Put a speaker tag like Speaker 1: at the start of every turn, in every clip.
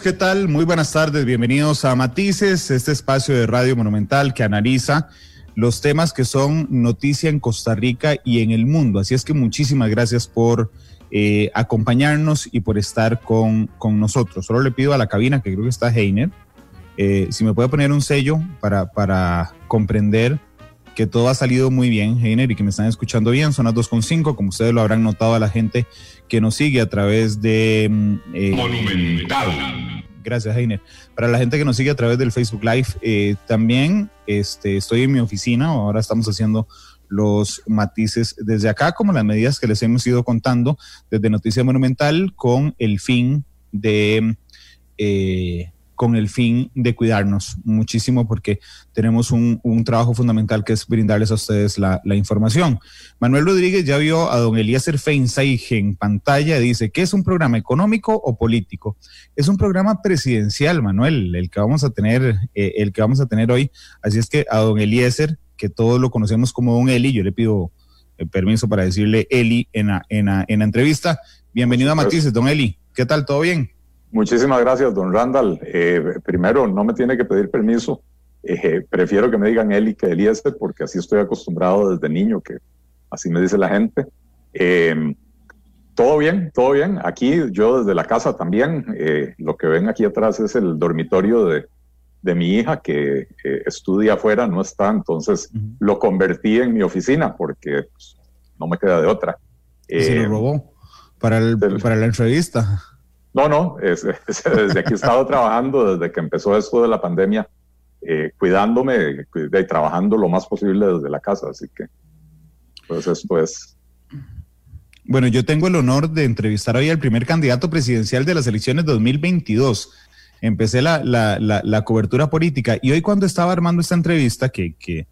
Speaker 1: ¿Qué tal? Muy buenas tardes, bienvenidos a Matices, este espacio de Radio Monumental que analiza los temas que son noticia en Costa Rica y en el mundo. Así es que muchísimas gracias por eh, acompañarnos y por estar con, con, nosotros. Solo le pido a la cabina, que creo que está Heiner, eh, si me puede poner un sello para, para comprender que todo ha salido muy bien, Heiner, y que me están escuchando bien. Son las 2.5, como ustedes lo habrán notado a la gente que nos sigue a través de... Mm, eh, Monumental. Gracias, Heiner. Para la gente que nos sigue a través del Facebook Live, eh, también este, estoy en mi oficina, ahora estamos haciendo los matices desde acá, como las medidas que les hemos ido contando desde Noticia Monumental, con el fin de... Eh, con el fin de cuidarnos muchísimo porque tenemos un, trabajo fundamental que es brindarles a ustedes la, información. Manuel Rodríguez ya vio a don Eliezer Feinstein en pantalla, dice, ¿qué es un programa económico o político? Es un programa presidencial, Manuel, el que vamos a tener, eh, el que vamos a tener hoy. Así es que a don Eliezer, que todos lo conocemos como don Eli, yo le pido eh, permiso para decirle Eli en la, en la entrevista. Bienvenido a Matices, don Eli. ¿Qué tal? ¿Todo bien?
Speaker 2: Muchísimas gracias, don Randall. Eh, primero, no me tiene que pedir permiso. Eh, prefiero que me digan Eli que Eliezer, porque así estoy acostumbrado desde niño, que así me dice la gente. Eh, todo bien, todo bien. Aquí yo desde la casa también. lo que ven aquí atrás es el dormitorio de, de mi hija que estudia afuera, no está, entonces lo convertí en mi oficina porque pues, no me queda de otra.
Speaker 1: se lo robó para, el, para la entrevista.
Speaker 2: No, no, desde aquí he estado trabajando, desde que empezó esto de la pandemia, eh, cuidándome y trabajando lo más posible desde la casa, así que pues esto es...
Speaker 1: Bueno, yo tengo el honor de entrevistar hoy al primer candidato presidencial de las elecciones 2022. Empecé la, la, la, cobertura política y hoy cuando estaba armando esta entrevista, que, que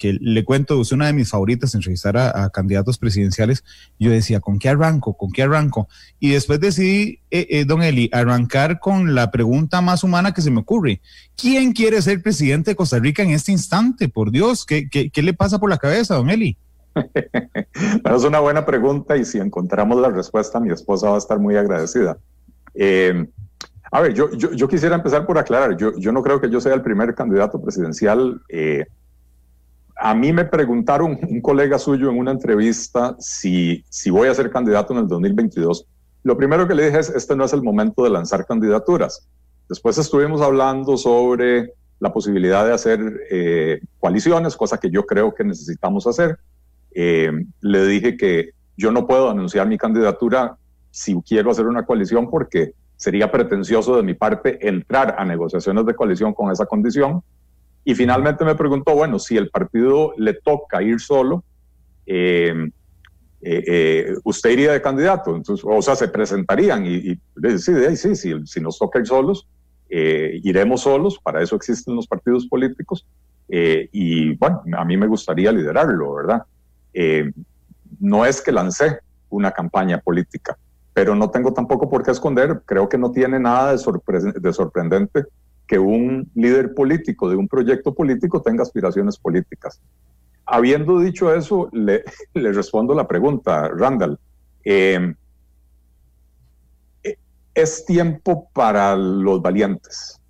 Speaker 1: que le cuento, es una de mis favoritas, entrevistar a, a, candidatos presidenciales. Yo decía, ¿con qué arranco? ¿Con qué arranco? Y después decidí, eh, eh, don Eli, arrancar con la pregunta más humana que se me ocurre. ¿Quién quiere ser presidente de Costa Rica en este instante? Por Dios, ¿qué, qué, qué le pasa por la cabeza, don Eli?
Speaker 2: es una buena pregunta y si encontramos la respuesta, mi esposa va a estar muy agradecida. Eh, a ver, yo, yo, yo, quisiera empezar por aclarar, yo, yo no creo que yo sea el primer candidato presidencial. Eh, a mí me preguntaron un colega suyo en una entrevista si, si voy a ser candidato en el 2022. Lo primero que le dije es, este no es el momento de lanzar candidaturas. Después estuvimos hablando sobre la posibilidad de hacer eh, coaliciones, cosa que yo creo que necesitamos hacer. Eh, le dije que yo no puedo anunciar mi candidatura si quiero hacer una coalición porque sería pretencioso de mi parte entrar a negociaciones de coalición con esa condición. Y finalmente me preguntó, bueno, si el partido le toca ir solo, eh, eh, eh, ¿usted iría de candidato? Entonces, o sea, se presentarían y, y sí, sí, sí, si nos toca ir solos, iremos solos, para eso existen los partidos políticos. y bueno, a mí me gustaría liderarlo, ¿verdad? no es que lancé una campaña política, pero no tengo tampoco por qué esconder, creo que no tiene nada de, de sorprendente que un líder político de un proyecto político tenga aspiraciones políticas. Habiendo dicho eso, le, le respondo la pregunta, Randall. Em, es tiempo para los valientes.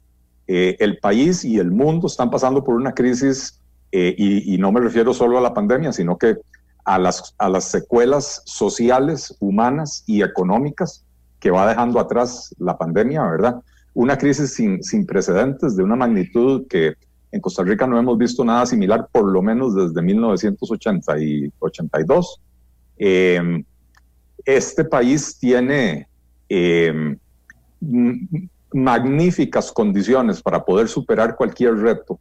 Speaker 2: Eh, el país y el mundo están pasando por una crisis eh, y, y, no me refiero solo a la pandemia, sino que a las, a las secuelas sociales, humanas y económicas que va dejando atrás la pandemia, ¿verdad? Una crisis sin, sin precedentes de una magnitud que en Costa Rica no hemos visto nada similar, por lo menos desde 1982. Em, este país tiene em, magníficas condiciones para poder superar cualquier reto,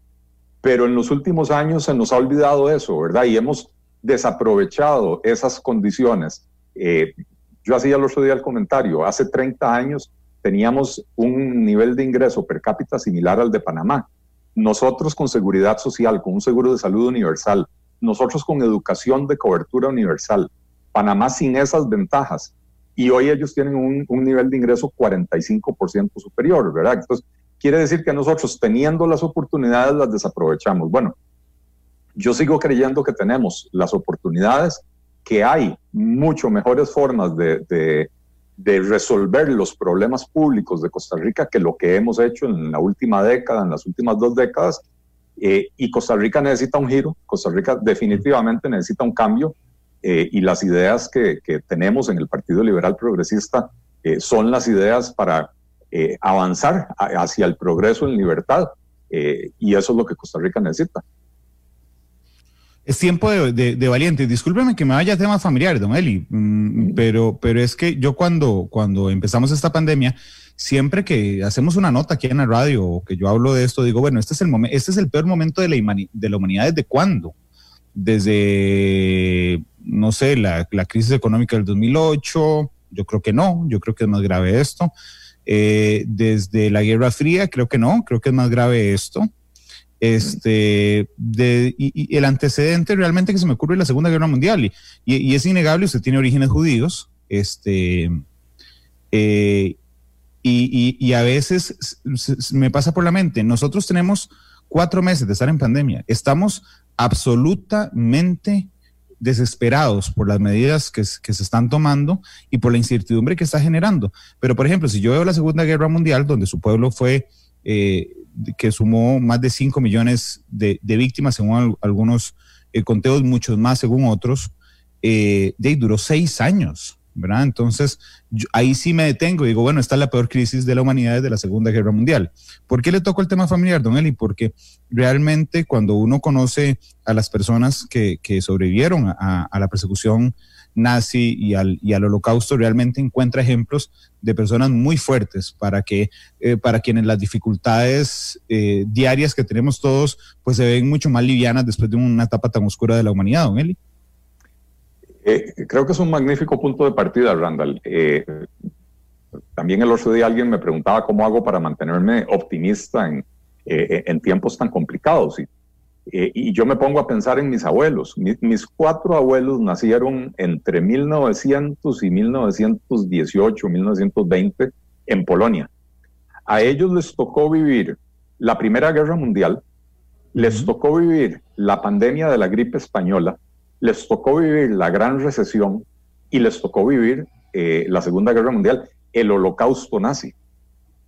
Speaker 2: pero en los últimos años se nos ha olvidado eso, ¿verdad? Y hemos desaprovechado esas condiciones. Eh, yo hacía el otro día el comentario, hace 30 años teníamos un nivel de ingreso per cápita similar al de Panamá. Nosotros con seguridad social, con un seguro de salud universal, nosotros con educación de cobertura universal, Panamá sin esas ventajas. Y hoy ellos tienen un, un nivel de ingreso 45% superior, ¿verdad? Entonces, quiere decir que nosotros teniendo las oportunidades las desaprovechamos. Bueno, yo sigo creyendo que tenemos las oportunidades, que hay mucho mejores formas de, de de resolver los problemas públicos de Costa Rica que lo que hemos hecho en la última década, en las últimas dos décadas, eh, y Costa Rica necesita un giro, Costa Rica definitivamente necesita un cambio, eh, y las ideas que, que, tenemos en el Partido Liberal Progresista eh, son las ideas para avanzar hacia el progreso en libertad, y eso es lo que Costa Rica necesita.
Speaker 1: Es tiempo de, de, valientes. Discúlpeme que me vaya a temas familiares, don Eli, mm, pero, pero es que yo cuando, cuando empezamos esta pandemia, siempre que hacemos una nota aquí en la radio o que yo hablo de esto, digo, bueno, este es el, momento, este es el peor momento de la, de la humanidad desde cuándo? Desde, no sé, la, la, crisis económica del 2008, yo creo que no, yo creo que es más grave esto. Eh, desde la Guerra Fría, creo que no, creo que es más grave esto. Este, de, y, el antecedente realmente que se me ocurre es la Segunda Guerra Mundial, y, es innegable, usted tiene orígenes judíos, este, eh, y, a veces me pasa por la mente, nosotros tenemos cuatro meses de estar en pandemia, estamos absolutamente desesperados por las medidas que, se están tomando y por la incertidumbre que está generando. Pero, por ejemplo, si yo veo la Segunda Guerra Mundial, donde su pueblo fue eh, que sumó más de 5 millones de, víctimas según algunos eh, conteos, muchos más según otros, eh, de, duró seis años. ¿verdad? Entonces, ahí sí me detengo y digo, bueno, esta es la peor crisis de la humanidad desde la Segunda Guerra Mundial. ¿Por qué le tocó el tema familiar, don Eli? Porque realmente cuando uno conoce a las personas que, sobrevivieron a, la persecución nazi y al, y al holocausto, realmente encuentra ejemplos de personas muy fuertes para que eh, para quienes las dificultades eh, diarias que tenemos todos pues se ven mucho más livianas después de una etapa tan oscura de la humanidad, don Eli.
Speaker 2: Eh, creo que es un magnífico punto de partida, Randall. también el otro día alguien me preguntaba cómo hago para mantenerme optimista en, en tiempos tan complicados. Y eh, y yo me pongo a pensar en mis abuelos. mis cuatro abuelos nacieron entre 1900 y 1918, 1920 en Polonia. A ellos les tocó vivir la Primera Guerra Mundial, les tocó vivir la pandemia de la gripe española, les tocó vivir la Gran Recesión y les tocó vivir eh, la Segunda Guerra Mundial, el Holocausto nazi.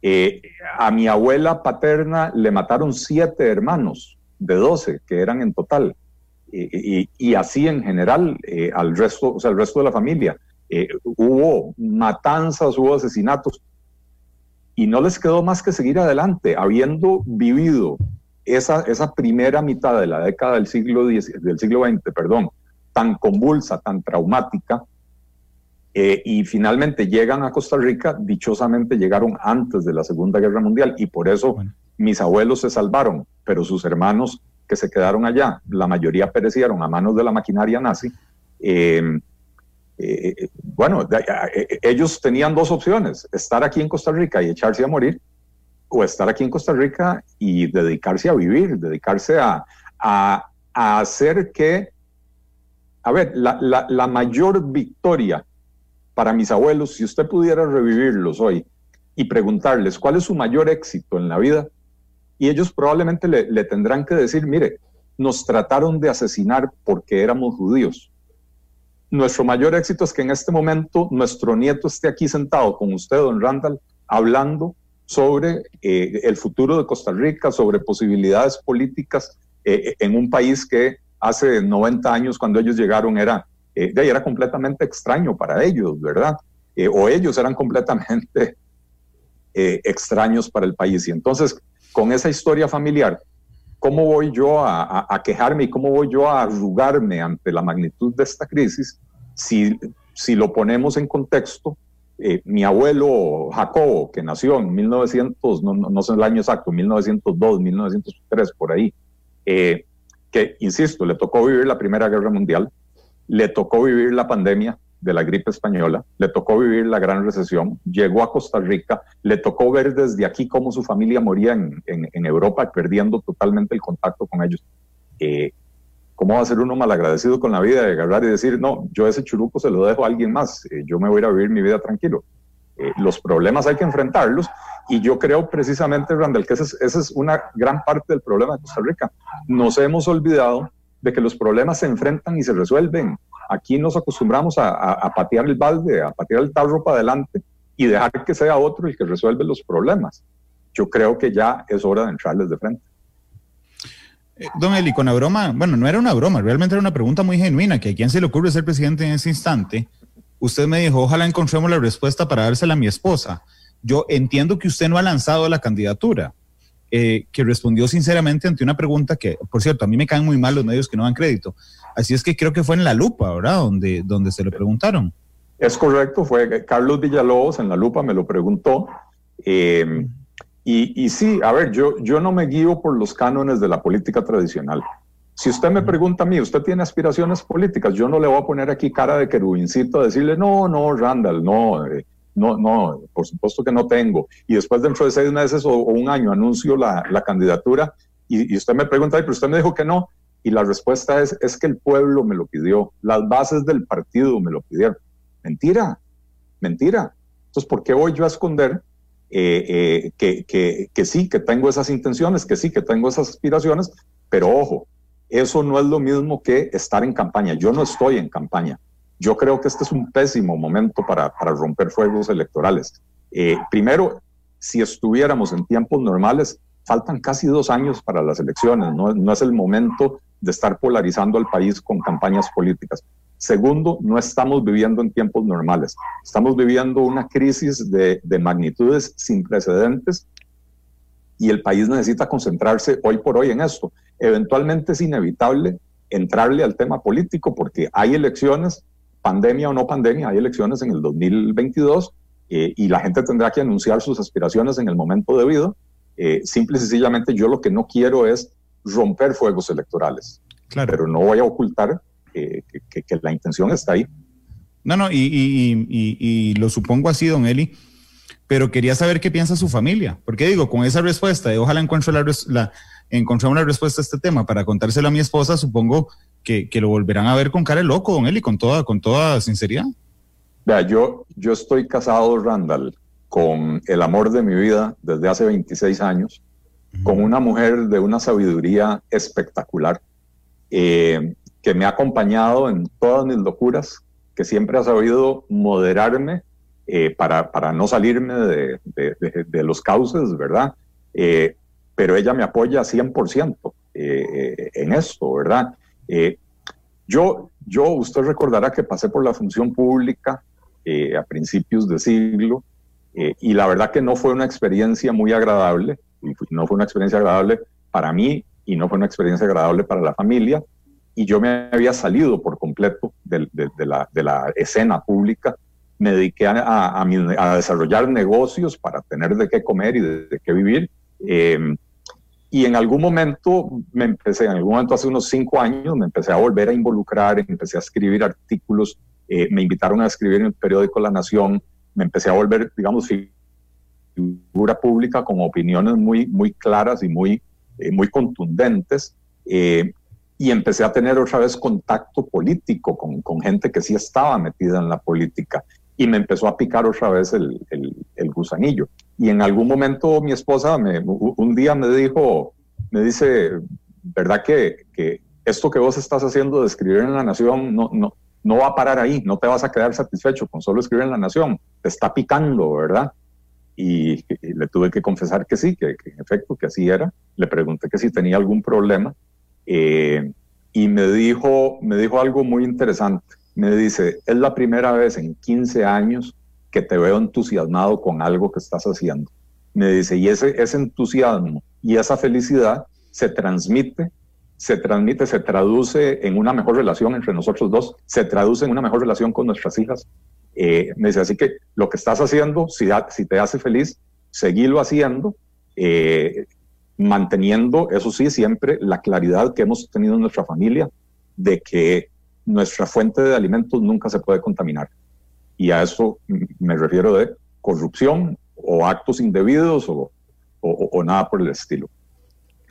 Speaker 2: Eh, a mi abuela paterna le mataron siete hermanos de 12 que eran en total. Y, así en general eh, al resto, o sea, el resto de la familia. Eh, hubo matanzas, hubo asesinatos y no les quedó más que seguir adelante, habiendo vivido esa, esa primera mitad de la década del siglo, del siglo XX, perdón, tan convulsa, tan traumática, eh, y finalmente llegan a Costa Rica, dichosamente llegaron antes de la Segunda Guerra Mundial y por eso mis abuelos se salvaron, pero sus hermanos que se quedaron allá, la mayoría perecieron a manos de la maquinaria nazi. Em, eh, bueno, eh, ellos tenían dos opciones, estar aquí en Costa Rica y echarse a morir, o estar aquí en Costa Rica y dedicarse a vivir, dedicarse a, a, hacer que, a ver, la, la mayor victoria para mis abuelos, si usted pudiera revivirlos hoy y preguntarles cuál es su mayor éxito en la vida, y ellos probablemente le, tendrán que decir, mire, nos trataron de asesinar porque éramos judíos. Nuestro mayor éxito es que en este momento nuestro nieto esté aquí sentado con usted, don Randall, hablando sobre eh, el futuro de Costa Rica, sobre posibilidades políticas eh, en un país que hace 90 años cuando ellos llegaron era, eh, era completamente extraño para ellos, ¿verdad? o ellos eran completamente extraños para el país. Y entonces con esa historia familiar, ¿cómo voy yo a, quejarme y cómo voy yo a arrugarme ante la magnitud de esta crisis si, si lo ponemos en contexto? Eh, mi abuelo Jacobo, que nació en 1900, no, no, sé el año exacto, 1902, 1903, por ahí, eh, que, insisto, le tocó vivir la Primera Guerra Mundial, le tocó vivir la pandemia, de la gripe española, le tocó vivir la gran recesión, llegó a Costa Rica, le tocó ver desde aquí cómo su familia moría en, en, Europa, perdiendo totalmente el contacto con ellos. Eh, ¿Cómo va a ser uno malagradecido con la vida de agarrar y decir, no, yo ese churuco se lo dejo a alguien más, eh, yo me voy a ir a vivir mi vida tranquilo? Eh, los problemas hay que enfrentarlos y yo creo precisamente, Randall, que esa es, esa es una gran parte del problema de Costa Rica. Nos hemos olvidado de que los problemas se enfrentan y se resuelven aquí nos acostumbramos a, patear el balde, a patear el tarro para adelante y dejar que sea otro el que resuelve los problemas. Yo creo que ya es hora de entrarles de frente.
Speaker 1: Eh, don Eli, con la broma, bueno, no era una broma, realmente era una pregunta muy genuina, que a quién se le ocurre ser presidente en ese instante. Usted me dijo, ojalá encontremos la respuesta para dársela a mi esposa. Yo entiendo que usted no ha lanzado la candidatura, eh, que respondió sinceramente ante una pregunta que, por cierto, a mí me caen muy mal los medios que no dan crédito. Así es que creo que fue en La Lupa, ¿verdad? Donde, donde se le preguntaron.
Speaker 2: Es correcto, fue Carlos Villalobos en La Lupa me lo preguntó. Eh, y, y, sí, a ver, yo, yo no me guío por los cánones de la política tradicional. Si usted me pregunta a mí, ¿usted tiene aspiraciones políticas? Yo no le voy a poner aquí cara de querubincito a decirle, no, no, Randall, no, eh, no, no, por supuesto que no tengo. Y después dentro de seis meses o, un año anuncio la, candidatura y, y, usted me pregunta, pero usted me dijo que no. Y la respuesta es, es que el pueblo me lo pidió, las bases del partido me lo pidieron. Mentira, mentira. Entonces, ¿por qué voy yo a esconder eh, eh, que, que, que, sí, que tengo esas intenciones, que sí, que tengo esas aspiraciones, pero ojo, eso no es lo mismo que estar en campaña. Yo no estoy en campaña. Yo creo que este es un pésimo momento para, para romper fuegos electorales. Eh, primero, si estuviéramos en tiempos normales, faltan casi dos años para las elecciones, no, no es el momento de estar polarizando al país con campañas políticas. Segundo, no estamos viviendo en tiempos normales. Estamos viviendo una crisis de, magnitudes sin precedentes y el país necesita concentrarse hoy por hoy en esto. Eventualmente es inevitable entrarle al tema político porque hay elecciones, pandemia o no pandemia, hay elecciones en el 2022 eh, y la gente tendrá que anunciar sus aspiraciones en el momento debido. Eh, simple y sencillamente yo lo que no quiero es romper fuegos electorales. Claro. Pero no voy a ocultar que, la intención está ahí.
Speaker 1: No, no, y, lo supongo así, don Eli, pero quería saber qué piensa su familia, porque digo, con esa respuesta ojalá encuentre, la, la, una respuesta a este tema para contárselo a mi esposa, supongo que, lo volverán a ver con cara de loco, don Eli, con toda, con toda sinceridad.
Speaker 2: Vea, yo, yo estoy casado, Randall, con el amor de mi vida desde hace 26 años, con una mujer de una sabiduría espectacular. Eh, que me ha acompañado en todas mis locuras, que siempre ha sabido moderarme eh, para, para, no salirme de, de, los cauces, ¿verdad? Eh, pero ella me apoya 100% eh, en esto, ¿verdad? Yo, yo, usted recordará que pasé por la función pública a principios de siglo y la verdad que no fue una experiencia muy agradable, y no fue una experiencia agradable para mí y no fue una experiencia agradable para la familia y yo me había salido por completo de, la, de la, escena pública. Me dediqué a, a, desarrollar negocios para tener de qué comer y de, qué vivir. Em, y en algún momento me empecé, en algún momento hace unos cinco años, me empecé a volver a involucrar, empecé a escribir artículos, eh, me invitaron a escribir en el periódico La Nación, me empecé a volver, digamos, figura pública con opiniones muy, muy claras y muy, eh, muy contundentes. Eh, y empecé a tener otra vez contacto político con, gente que sí estaba metida en la política y me empezó a picar otra vez el, el, gusanillo. Y en algún momento mi esposa me, un día me dijo, me dice, ¿verdad que, que esto que vos estás haciendo de escribir en la nación no, no, no va a parar ahí, no te vas a quedar satisfecho con solo escribir en la nación, te está picando, ¿verdad? Y, le tuve que confesar que sí, que, en efecto, que así era. Le pregunté que si tenía algún problema eh, y me dijo, me dijo algo muy interesante. Me dice, es la primera vez en 15 años que te veo entusiasmado con algo que estás haciendo. Me dice, y ese, ese entusiasmo y esa felicidad se transmite, se transmite, se traduce en una mejor relación entre nosotros dos, se traduce en una mejor relación con nuestras hijas. Eh, me dice, así que lo que estás haciendo, si, te hace feliz, seguilo haciendo. Eh, manteniendo, eso sí, siempre la claridad que hemos tenido en nuestra familia de que nuestra fuente de alimentos nunca se puede contaminar. Y a eso me refiero de corrupción o actos indebidos o, o, nada por el estilo.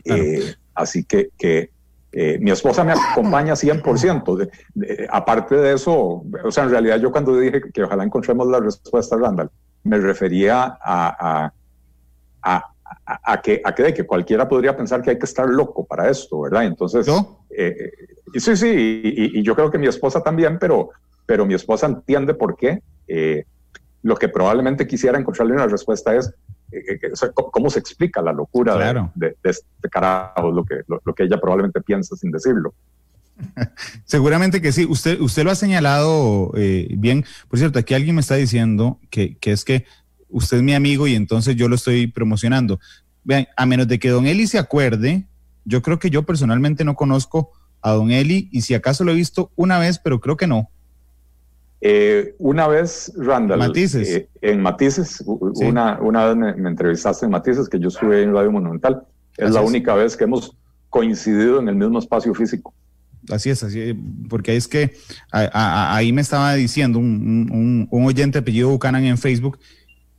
Speaker 2: Eh, así que, que eh, mi esposa me acompaña 100%. De, aparte de eso, o sea, en realidad yo cuando dije que ojalá encontremos la respuesta, Randall, me refería a, a, a, que, a que, que cualquiera podría pensar que hay que estar loco para esto, ¿verdad? Entonces, Eh, y sí, sí, y, yo creo que mi esposa también, pero, pero mi esposa entiende por qué. lo que probablemente quisiera encontrarle una respuesta es cómo se explica la locura de, este carajo, lo que, lo, que ella probablemente piensa sin decirlo.
Speaker 1: Seguramente que sí. Usted, usted lo ha señalado bien. Por cierto, aquí alguien me está diciendo que, que es que usted es mi amigo y entonces yo lo estoy promocionando. Vean, a menos de que don Eli se acuerde, yo creo que yo personalmente no conozco a don Eli y si acaso lo he visto una vez, pero creo que no.
Speaker 2: Eh, una vez, Randall. Matices. Eh, en Matices, una, una vez me, entrevistaste en Matices, que yo estuve en Radio Monumental. Es la única vez que hemos coincidido en el mismo espacio físico.
Speaker 1: Así es, así porque es que ahí me estaba diciendo un, un oyente apellido Buchanan en Facebook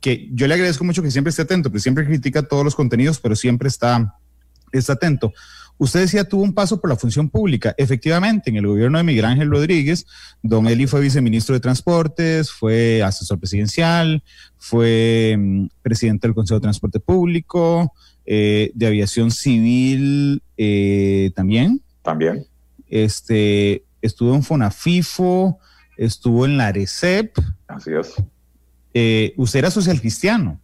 Speaker 1: que yo le agradezco mucho que siempre esté atento, que siempre critica todos los contenidos, pero siempre está, está atento. Usted decía, tuvo un paso por la función pública. Efectivamente, en el gobierno de Miguel Ángel Rodríguez, don Eli fue viceministro de Transportes, fue asesor presidencial, fue mm, presidente del Consejo de Transporte Público, eh, de Aviación Civil eh, también.
Speaker 2: También.
Speaker 1: Este, estuvo en Fonafifo, estuvo en la ARECEP.
Speaker 2: Así es.
Speaker 1: Eh, usted era social cristiano.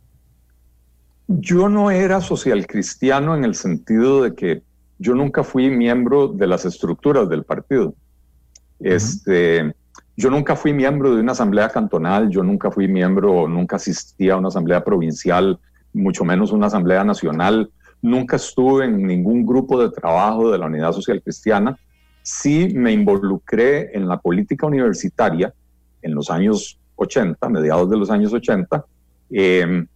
Speaker 2: Yo no era social cristiano en el sentido de que yo nunca fui miembro de las estructuras del partido. Este, yo nunca fui miembro de una asamblea cantonal, yo nunca fui miembro, nunca asistí a una asamblea provincial, mucho menos una asamblea nacional. Nunca estuve en ningún grupo de trabajo de la Unidad Social Cristiana. Sí me involucré en la política universitaria en los años 80, mediados de los años 80. Em,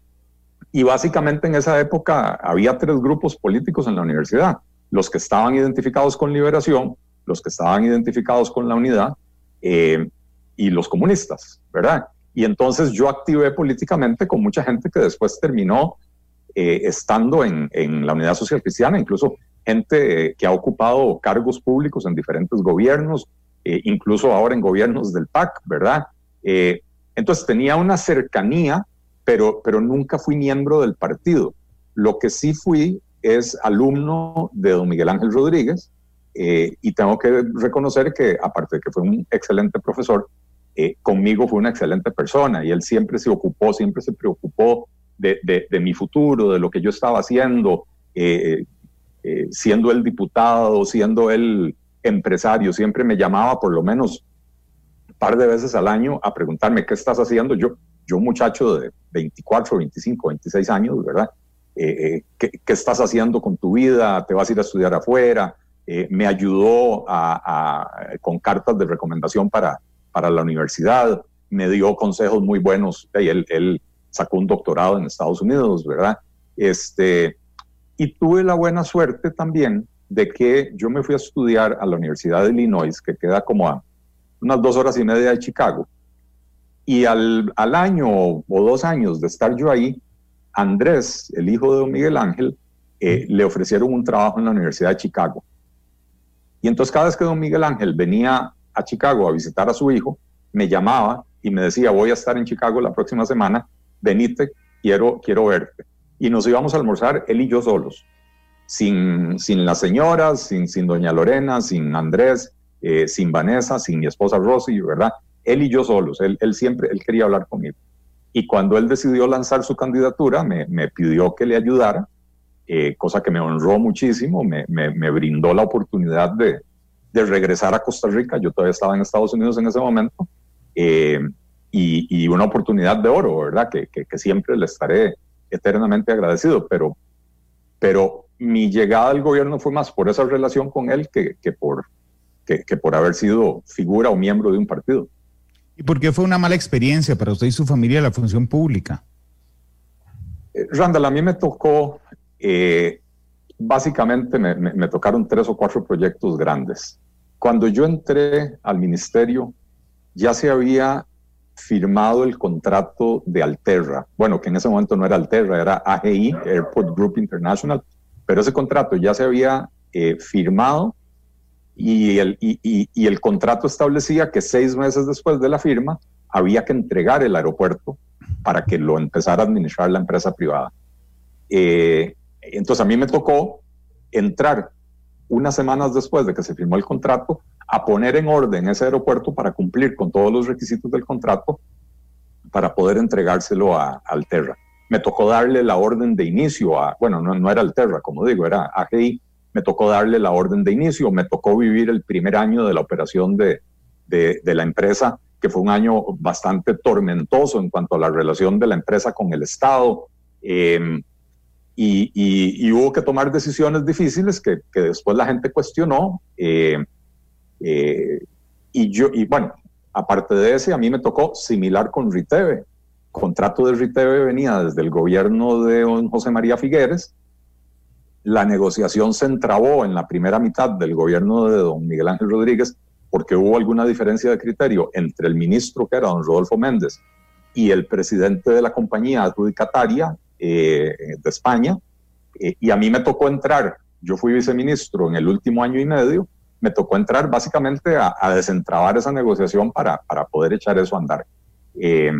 Speaker 2: y básicamente en esa época había tres grupos políticos en la universidad, los que estaban identificados con liberación, los que estaban identificados con la unidad em, y los comunistas, ¿verdad? Y entonces yo activé políticamente con mucha gente que después terminó eh, estando en, en, la Unidad Social Cristiana, incluso gente eh, que ha ocupado cargos públicos en diferentes gobiernos, eh, incluso ahora en gobiernos del PAC, ¿verdad? Entonces tenía una cercanía, pero, pero nunca fui miembro del partido. Lo que sí fui es alumno de don Miguel Ángel Rodríguez eh, y tengo que reconocer que aparte de que fue un excelente profesor, eh, conmigo fue una excelente persona y él siempre se ocupó, siempre se preocupó de, mi futuro, de lo que yo estaba haciendo, eh, siendo el diputado, siendo el empresario, siempre me llamaba por lo menos par de veces al año a preguntarme qué estás haciendo. Yo, yo muchacho de 24, 25, 26 años, ¿verdad? Eh, eh, ¿qué, estás haciendo con tu vida? ¿Te vas a ir a estudiar afuera? Eh, me ayudó con cartas de recomendación para, para la universidad, me dio consejos muy buenos. Y él, él sacó un doctorado en Estados Unidos, ¿verdad? Este, y tuve la buena suerte también de que yo me fui a estudiar a la Universidad de Illinois, que queda como a unas dos horas y media de Chicago. Y al, al año o dos años de estar yo ahí, Andrés, el hijo de don Miguel Ángel, eh, le ofrecieron un trabajo en la Universidad de Chicago. Y entonces cada vez que don Miguel Ángel venía a Chicago a visitar a su hijo, me llamaba y me decía, voy a estar en Chicago la próxima semana, venite, quiero, quiero verte. Y nos íbamos a almorzar él y yo solos, sin, sin las señoras, sin, sin doña Lorena, sin Andrés, eh, sin Vanessa, sin mi esposa Rosy, ¿verdad? Él y yo solos, él, él, siempre, él quería hablar conmigo. Y cuando él decidió lanzar su candidatura, me, pidió que le ayudara, eh, cosa que me honró muchísimo, me, me, brindó la oportunidad de, de, regresar a Costa Rica, yo todavía estaba en Estados Unidos en ese momento, eh, y, y, una oportunidad de oro, ¿verdad? Que, que, que, siempre le estaré eternamente agradecido, pero, pero mi llegada al gobierno fue más por esa relación con él que, que por, que, por haber sido figura o miembro de un partido.
Speaker 1: ¿Y por qué fue una mala experiencia para usted y su familia la función pública?
Speaker 2: Eh, Randall, a mí me tocó, eh, básicamente me, me, tocaron tres o cuatro proyectos grandes. Cuando yo entré al ministerio, ya se había firmado el contrato de Alterra, bueno, que en ese momento no era Alterra, era AGI, Airport Group International, pero ese contrato ya se había eh, firmado y el, contrato establecía que seis meses después de la firma había que entregar el aeropuerto para que lo empezara a administrar la empresa privada. Eh, entonces a mí me tocó entrar unas semanas después de que se firmó el contrato, a poner en orden ese aeropuerto para cumplir con todos los requisitos del contrato para poder entregárselo a, Alterra. Me tocó darle la orden de inicio a, bueno, no, no era Alterra, como digo, era AGI, me tocó darle la orden de inicio, me tocó vivir el primer año de la operación de, de, la empresa, que fue un año bastante tormentoso en cuanto a la relación de la empresa con el Estado. Em, y, hubo que tomar decisiones difíciles que, que después la gente cuestionó. Eh, eh, y yo, y bueno, aparte de ese, a mí me tocó similar con Riteve. Contrato de Riteve venía desde el gobierno de José María Figueres. La negociación se entrabó en la primera mitad del gobierno de don Miguel Ángel Rodríguez porque hubo alguna diferencia de criterio entre el ministro, que era don Rodolfo Méndez, y el presidente de la compañía adjudicataria eh, de España. Eh, y a mí me tocó entrar, yo fui viceministro en el último año y medio, me tocó entrar básicamente a, desentrabar esa negociación para, para, poder echar eso a andar. Eh,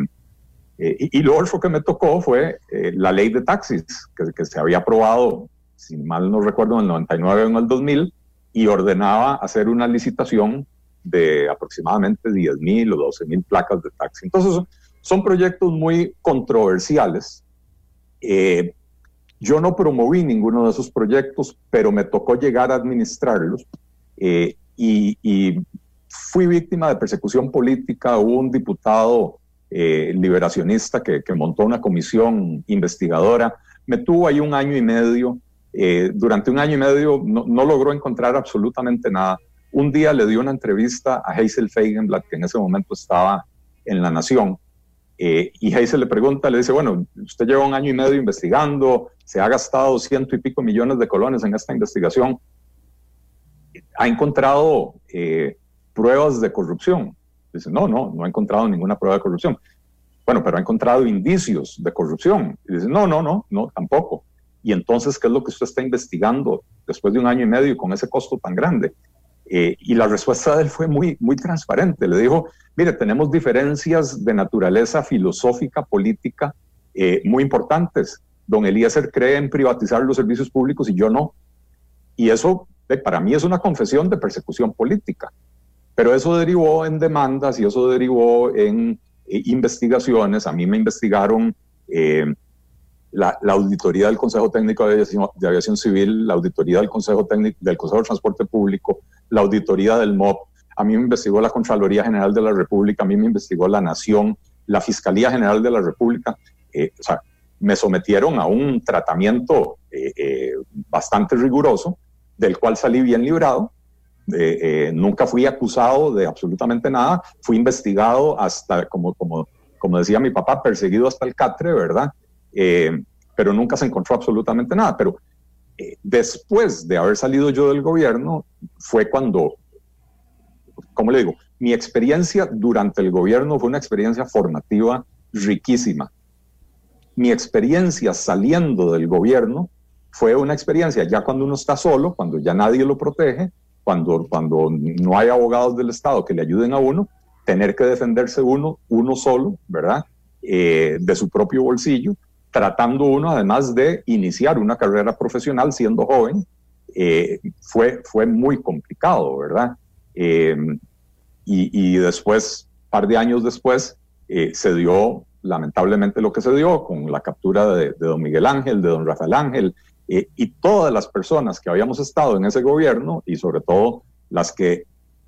Speaker 2: y, y, lo que me tocó fue la ley de taxis, que, se había aprobado, si mal no recuerdo, en el 99 o en el 2000, y ordenaba hacer una licitación de aproximadamente 10 mil o 12 mil placas de taxi. Entonces, son proyectos muy controversiales. Eh, yo no promoví ninguno de esos proyectos, pero me tocó llegar a administrarlos eh, y, fui víctima de persecución política. Hubo un diputado eh, liberacionista que, montó una comisión investigadora. Me tuvo ahí un año y medio. Eh, durante un año y medio no, logró encontrar absolutamente nada. Un día le dio una entrevista a Hazel Feigenblatt, que en ese momento estaba en La Nación, y Hazel le pregunta, le dice, bueno, usted lleva un año y medio investigando, se ha gastado ciento y pico millones de colones en esta investigación, ha encontrado eh, pruebas de corrupción. Dice, no, no, no ha encontrado ninguna prueba de corrupción. Bueno, pero ha encontrado indicios de corrupción. Y dice, no, no, no, no, tampoco. Y entonces, ¿qué es lo que usted está investigando después de un año y medio con ese costo tan grande? Eh, y la respuesta de él fue muy, muy transparente. Le dijo, mire, tenemos diferencias de naturaleza filosófica, política, eh, muy importantes. Don Eliezer cree en privatizar los servicios públicos y yo no. Y eso para mí es una confesión de persecución política, pero eso derivó en demandas y eso derivó en eh, investigaciones. A mí me investigaron eh, la, Auditoría del Consejo Técnico de Aviación, Civil, la Auditoría del Consejo Técnico del Consejo de Transporte Público, la Auditoría del MOP. A mí me investigó la Contraloría General de la República, a mí me investigó la Nación, la Fiscalía General de la República. Eh, o sea, me sometieron a un tratamiento bastante riguroso del cual salí bien librado. Eh, nunca fui acusado de absolutamente nada, fui investigado hasta, como, como, como decía mi papá, perseguido hasta el catre, ¿verdad? Eh, pero nunca se encontró absolutamente nada. Pero eh, después de haber salido yo del gobierno, fue cuando, ¿cómo le digo? Mi experiencia durante el gobierno fue una experiencia formativa riquísima. Mi experiencia saliendo del gobierno fue una experiencia ya cuando uno está solo, cuando ya nadie lo protege, cuando, cuando no hay abogados del Estado que le ayuden a uno, tener que defenderse uno, uno solo, ¿verdad? Eh, de su propio bolsillo, tratando uno además de iniciar una carrera profesional siendo joven, eh, fue, fue muy complicado, ¿verdad? Eh, y, después, un par de años después, se dio lamentablemente lo que se dio con la captura de, de, don Miguel Ángel, de don Rafael Ángel, eh, y todas las personas que habíamos estado en ese gobierno y sobre todo las que,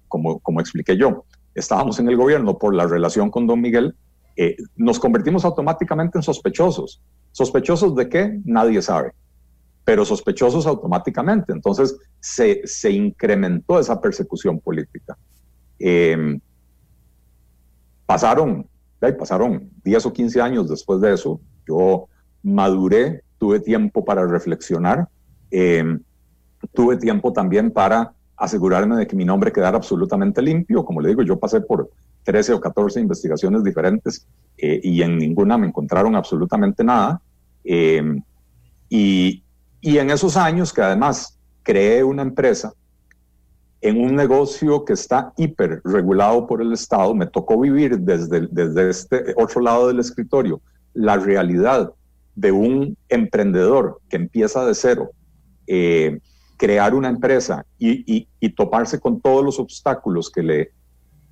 Speaker 2: como, como expliqué yo, estábamos en el gobierno por la relación con don Miguel, eh, nos convertimos automáticamente en sospechosos. ¿Sospechosos de qué? Nadie sabe, pero sospechosos automáticamente. Entonces se, se incrementó esa persecución política. Em, pasaron, pasaron 10 o 15 años después de eso, yo maduré tuve tiempo para reflexionar, em, tuve tiempo también para asegurarme de que mi nombre quedara absolutamente limpio. Como le digo, yo pasé por 13 o 14 investigaciones diferentes eh, y en ninguna me encontraron absolutamente nada. Em, y, y en esos años que además creé una empresa en un negocio que está hiper regulado por el Estado, me tocó vivir desde, desde este otro lado del escritorio la realidad de un emprendedor que empieza de cero, eh, crear una empresa y, toparse con todos los obstáculos que le,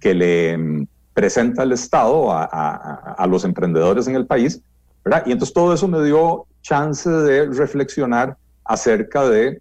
Speaker 2: que le mm, presenta el Estado a, los emprendedores en el país, ¿verdad? Y entonces todo eso me dio chance de reflexionar acerca de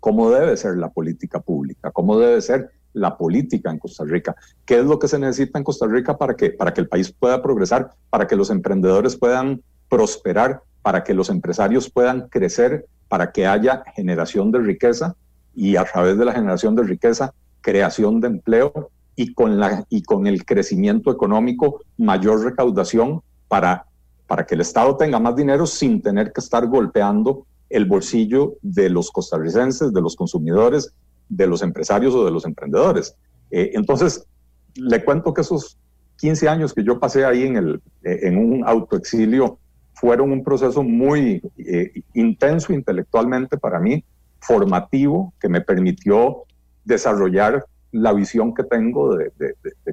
Speaker 2: cómo debe ser la política pública, cómo debe ser la política en Costa Rica, qué es lo que se necesita en Costa Rica para que, para que el país pueda progresar, para que los emprendedores puedan prosperar, para que los empresarios puedan crecer, para que haya generación de riqueza y a través de la generación de riqueza, creación de empleo y con, la, y con el crecimiento económico, mayor recaudación para, para que el Estado tenga más dinero sin tener que estar golpeando el bolsillo de los costarricenses, de los consumidores, de los empresarios o de los emprendedores. Eh, entonces, le cuento que esos 15 años que yo pasé ahí en, el, eh, en un autoexilio fueron un proceso muy eh, intenso intelectualmente para mí, formativo, que me permitió desarrollar la visión que tengo de,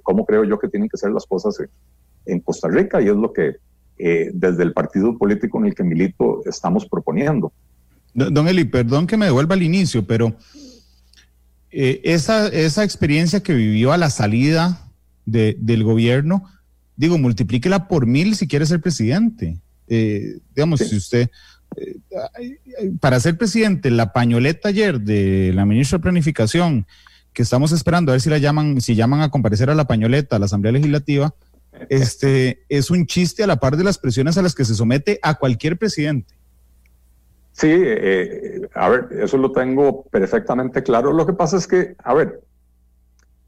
Speaker 2: cómo creo yo que tienen que ser las cosas en, Costa Rica y es lo que desde el partido político en el que milito estamos proponiendo.
Speaker 1: Don Eli, perdón que me devuelva al inicio, pero eh, esa, esa experiencia que vivió a la salida del gobierno, digo, multiplíquela por mil si quiere ser presidente. Eh, digamos, si usted, eh, para ser presidente, la pañoleta ayer de la ministra de Planificación, que estamos esperando a ver si la llaman, si llaman a comparecer a la pañoleta a la Asamblea Legislativa, este es un chiste a la par de las presiones a las que se somete a cualquier presidente.
Speaker 2: Sí, eh, a ver, eso lo tengo perfectamente claro. Lo que pasa es que, a ver,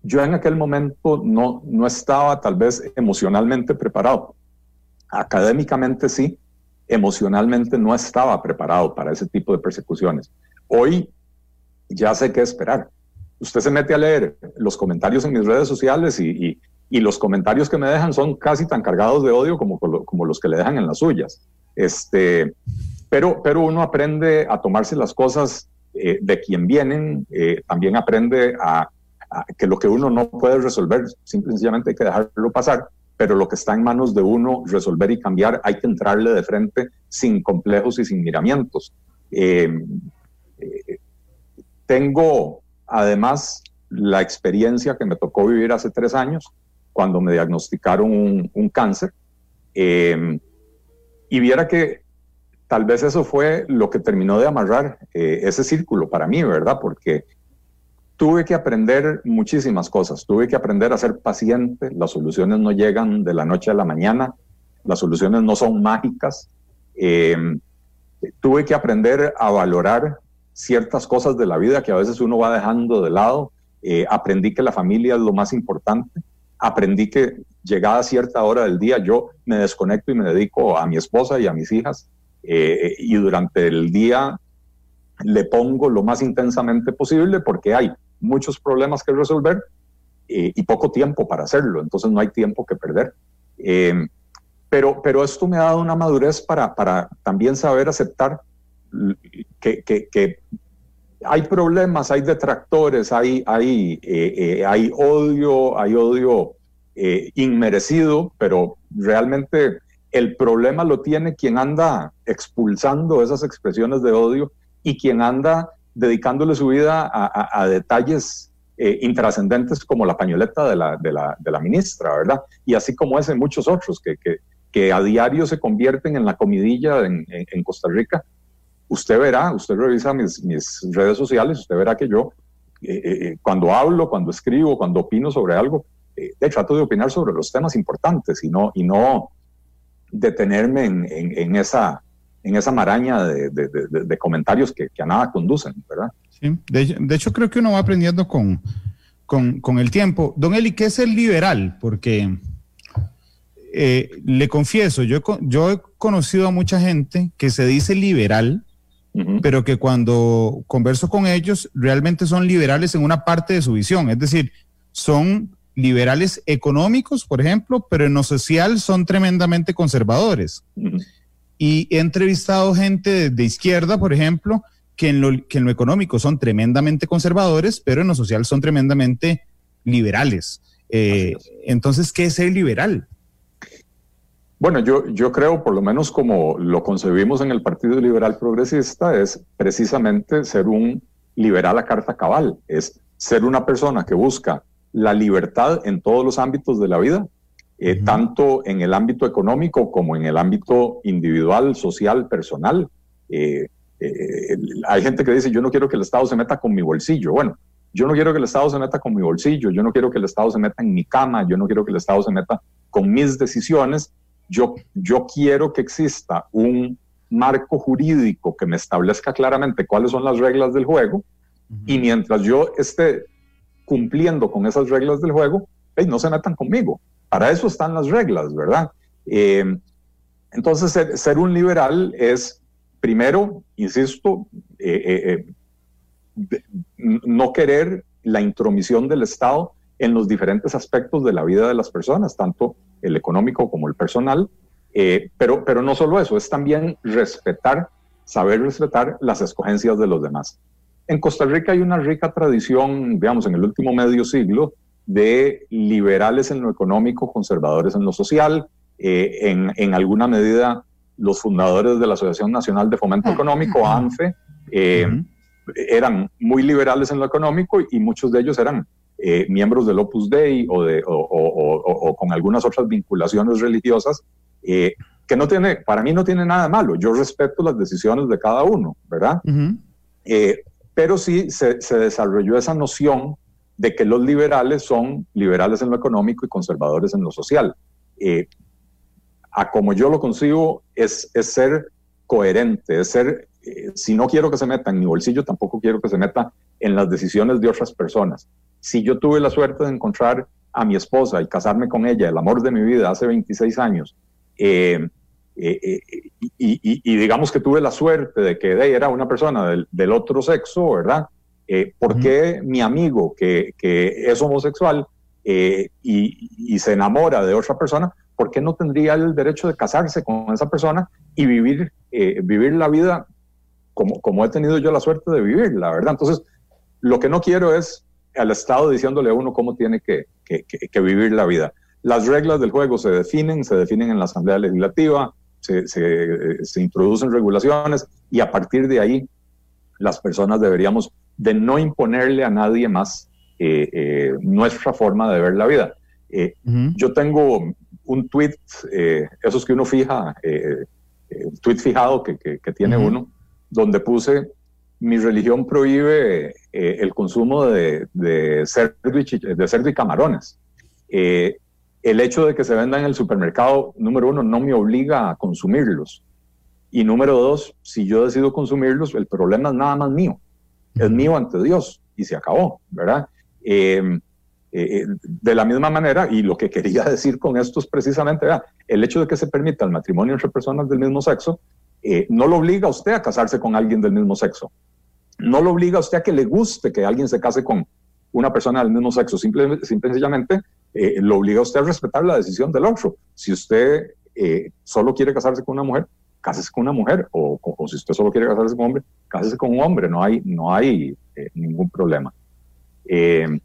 Speaker 2: yo en aquel momento no, no estaba tal vez emocionalmente preparado. Académicamente sí, emocionalmente no estaba preparado para ese tipo de persecuciones. Hoy ya sé qué esperar. Usted se mete a leer los comentarios en mis redes sociales y, y, los comentarios que me dejan son casi tan cargados de odio como, como los que le dejan en las suyas. Este, pero, pero uno aprende a tomarse las cosas eh, de quien vienen, eh, también aprende a, que lo que uno no puede resolver, simplemente hay que dejarlo pasar, pero lo que está en manos de uno resolver y cambiar, hay que entrarle de frente sin complejos y sin miramientos. Em, eh, tengo además la experiencia que me tocó vivir hace tres años, cuando me diagnosticaron un, cáncer, em, y viera que tal vez eso fue lo que terminó de amarrar eh, ese círculo para mí, ¿verdad? Porque tuve que aprender muchísimas cosas, tuve que aprender a ser paciente, las soluciones no llegan de la noche a la mañana, las soluciones no son mágicas, em, tuve que aprender a valorar ciertas cosas de la vida que a veces uno va dejando de lado, eh, aprendí que la familia es lo más importante, aprendí que llegada cierta hora del día yo me desconecto y me dedico a mi esposa y a mis hijas, eh, y durante el día le pongo lo más intensamente posible porque hay muchos problemas que resolver eh, y poco tiempo para hacerlo, entonces no hay tiempo que perder. Pero, pero esto me ha dado una madurez para, para también saber aceptar que, hay problemas, hay detractores, hay, hay, hay odio, hay odio inmerecido, pero realmente el problema lo tiene quien anda expulsando esas expresiones de odio y quien anda dedicándole su vida a, detalles eh, intrascendentes como la pañoleta de la, de, la, ministra, ¿verdad? Y así como ese, muchos otros que, que, a diario se convierten en la comidilla en, Costa Rica. Usted verá, usted revisa mis, redes sociales, usted verá que yo, eh, eh, cuando hablo, cuando escribo, cuando opino sobre algo, trato de opinar sobre los temas importantes y no, y no detenerme en, en, esa, en esa maraña de, de, comentarios que, a nada conducen, ¿verdad?
Speaker 1: Sí, de, hecho creo que uno va aprendiendo con, con, con, el tiempo. Don Eli, ¿qué es el liberal? Porque eh, le confieso, yo, yo he conocido a mucha gente que se dice liberal, pero que cuando converso con ellos realmente son liberales en una parte de su visión, es decir, son liberales económicos, por ejemplo, pero en lo social son tremendamente conservadores. Y he entrevistado gente de, izquierda, por ejemplo, que en, lo, que en lo económico son tremendamente conservadores, pero en lo social son tremendamente liberales. Eh, entonces, ¿qué es ser liberal?
Speaker 2: Bueno, yo, yo creo, por lo menos como lo concebimos en el Partido Liberal Progresista, es precisamente ser un liberal a carta cabal, es ser una persona que busca la libertad en todos los ámbitos de la vida, eh, tanto en el ámbito económico como en el ámbito individual, social, personal. Eh, eh, hay gente que dice, yo no quiero que el Estado se meta con mi bolsillo. Bueno, yo no quiero que el Estado se meta con mi bolsillo, yo no quiero que el Estado se meta en mi cama, yo no quiero que el Estado se meta con mis decisiones. Yo, yo quiero que exista un marco jurídico que me establezca claramente cuáles son las reglas del juego y mientras yo esté cumpliendo con esas reglas del juego, no se metan conmigo. Para eso están las reglas, ¿verdad? Eh, entonces, ser, un liberal es, primero, insisto, eh, eh, no querer la intromisión del Estado en los diferentes aspectos de la vida de las personas, tanto el económico como el personal, pero, pero no solo eso, es también respetar, saber respetar las escogencias de los demás. En Costa Rica hay una rica tradición, digamos, en el último medio siglo, de liberales en lo económico, conservadores en lo social. Eh, en, alguna medida, los fundadores de la Asociación Nacional de Fomento Económico, ANFE, eh, eran muy liberales en lo económico y muchos de ellos eran eh, miembros del Opus Dei o, de, o, con algunas otras vinculaciones religiosas, que no tiene, para mí no tiene nada malo. Yo respeto las decisiones de cada uno, ¿verdad? pero sí se, se desarrolló esa noción de que los liberales son liberales en lo económico y conservadores en lo social. Eh, a como yo lo consigo es, es ser coherente, es ser, eh, si no quiero que se meta en mi bolsillo, tampoco quiero que se meta en las decisiones de otras personas. Si yo tuve la suerte de encontrar a mi esposa y casarme con ella, el amor de mi vida, hace 26 años, eh, y, digamos que tuve la suerte de que ella era una persona del, del otro sexo, ¿verdad? Eh, ¿Por qué mi amigo que, es homosexual eh, y, se enamora de otra persona, por qué no tendría el derecho de casarse con esa persona y vivir, eh, vivir la vida como, como he tenido yo la suerte de vivir, la verdad? Entonces, lo que no quiero es al Estado diciéndole a uno cómo tiene que, vivir la vida. Las reglas del juego se definen, se definen en la Asamblea Legislativa, se, se introducen regulaciones y a partir de ahí las personas deberíamos de no imponerle a nadie más eh, eh, nuestra forma de ver la vida. Eh, yo tengo un tweet, esos que uno fija, un tweet fijado que, tiene uno, donde puse, mi religión prohíbe el consumo de, de, cerdo y, de cerdo y camarones. el hecho de que se vendan en el supermercado, número uno, no me obliga a consumirlos. Y número dos, si yo decido consumirlos, el problema es nada más mío es mío ante Dios y se acabó, ¿verdad? Eh, eh, de la misma manera, y lo que quería decir con esto es precisamente, el hecho de que se permita el matrimonio entre personas del mismo sexo, eh, no lo obliga a usted a casarse con alguien del mismo sexo. No lo obliga a usted a que le guste que alguien se case con una persona del mismo sexo. Simple, simple sencillamente lo obliga a usted a respetar la decisión del otro. Si usted solo quiere casarse con una mujer, cásese con una mujer, o, si usted solo quiere casarse con un hombre, cásese con un hombre, no hay, no hay eh, ningún problema. Eh,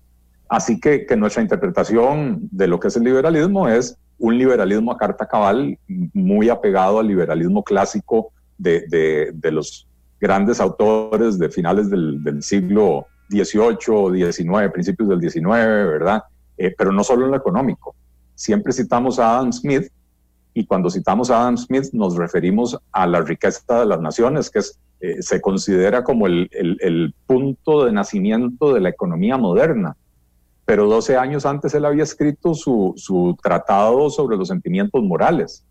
Speaker 2: así que, nuestra interpretación de lo que es el liberalismo es un liberalismo a carta cabal muy apegado al liberalismo clásico de, los grandes autores de finales del, siglo XVIII, XIX, principios del XIX, ¿verdad? Eh, pero no solo en lo económico. Siempre citamos a Adam Smith, y cuando citamos a Adam Smith nos referimos a la riqueza de las naciones, que eh, se considera como el, punto de nacimiento de la economía moderna. Pero 12 años antes él había escrito su tratado sobre los sentimientos morales,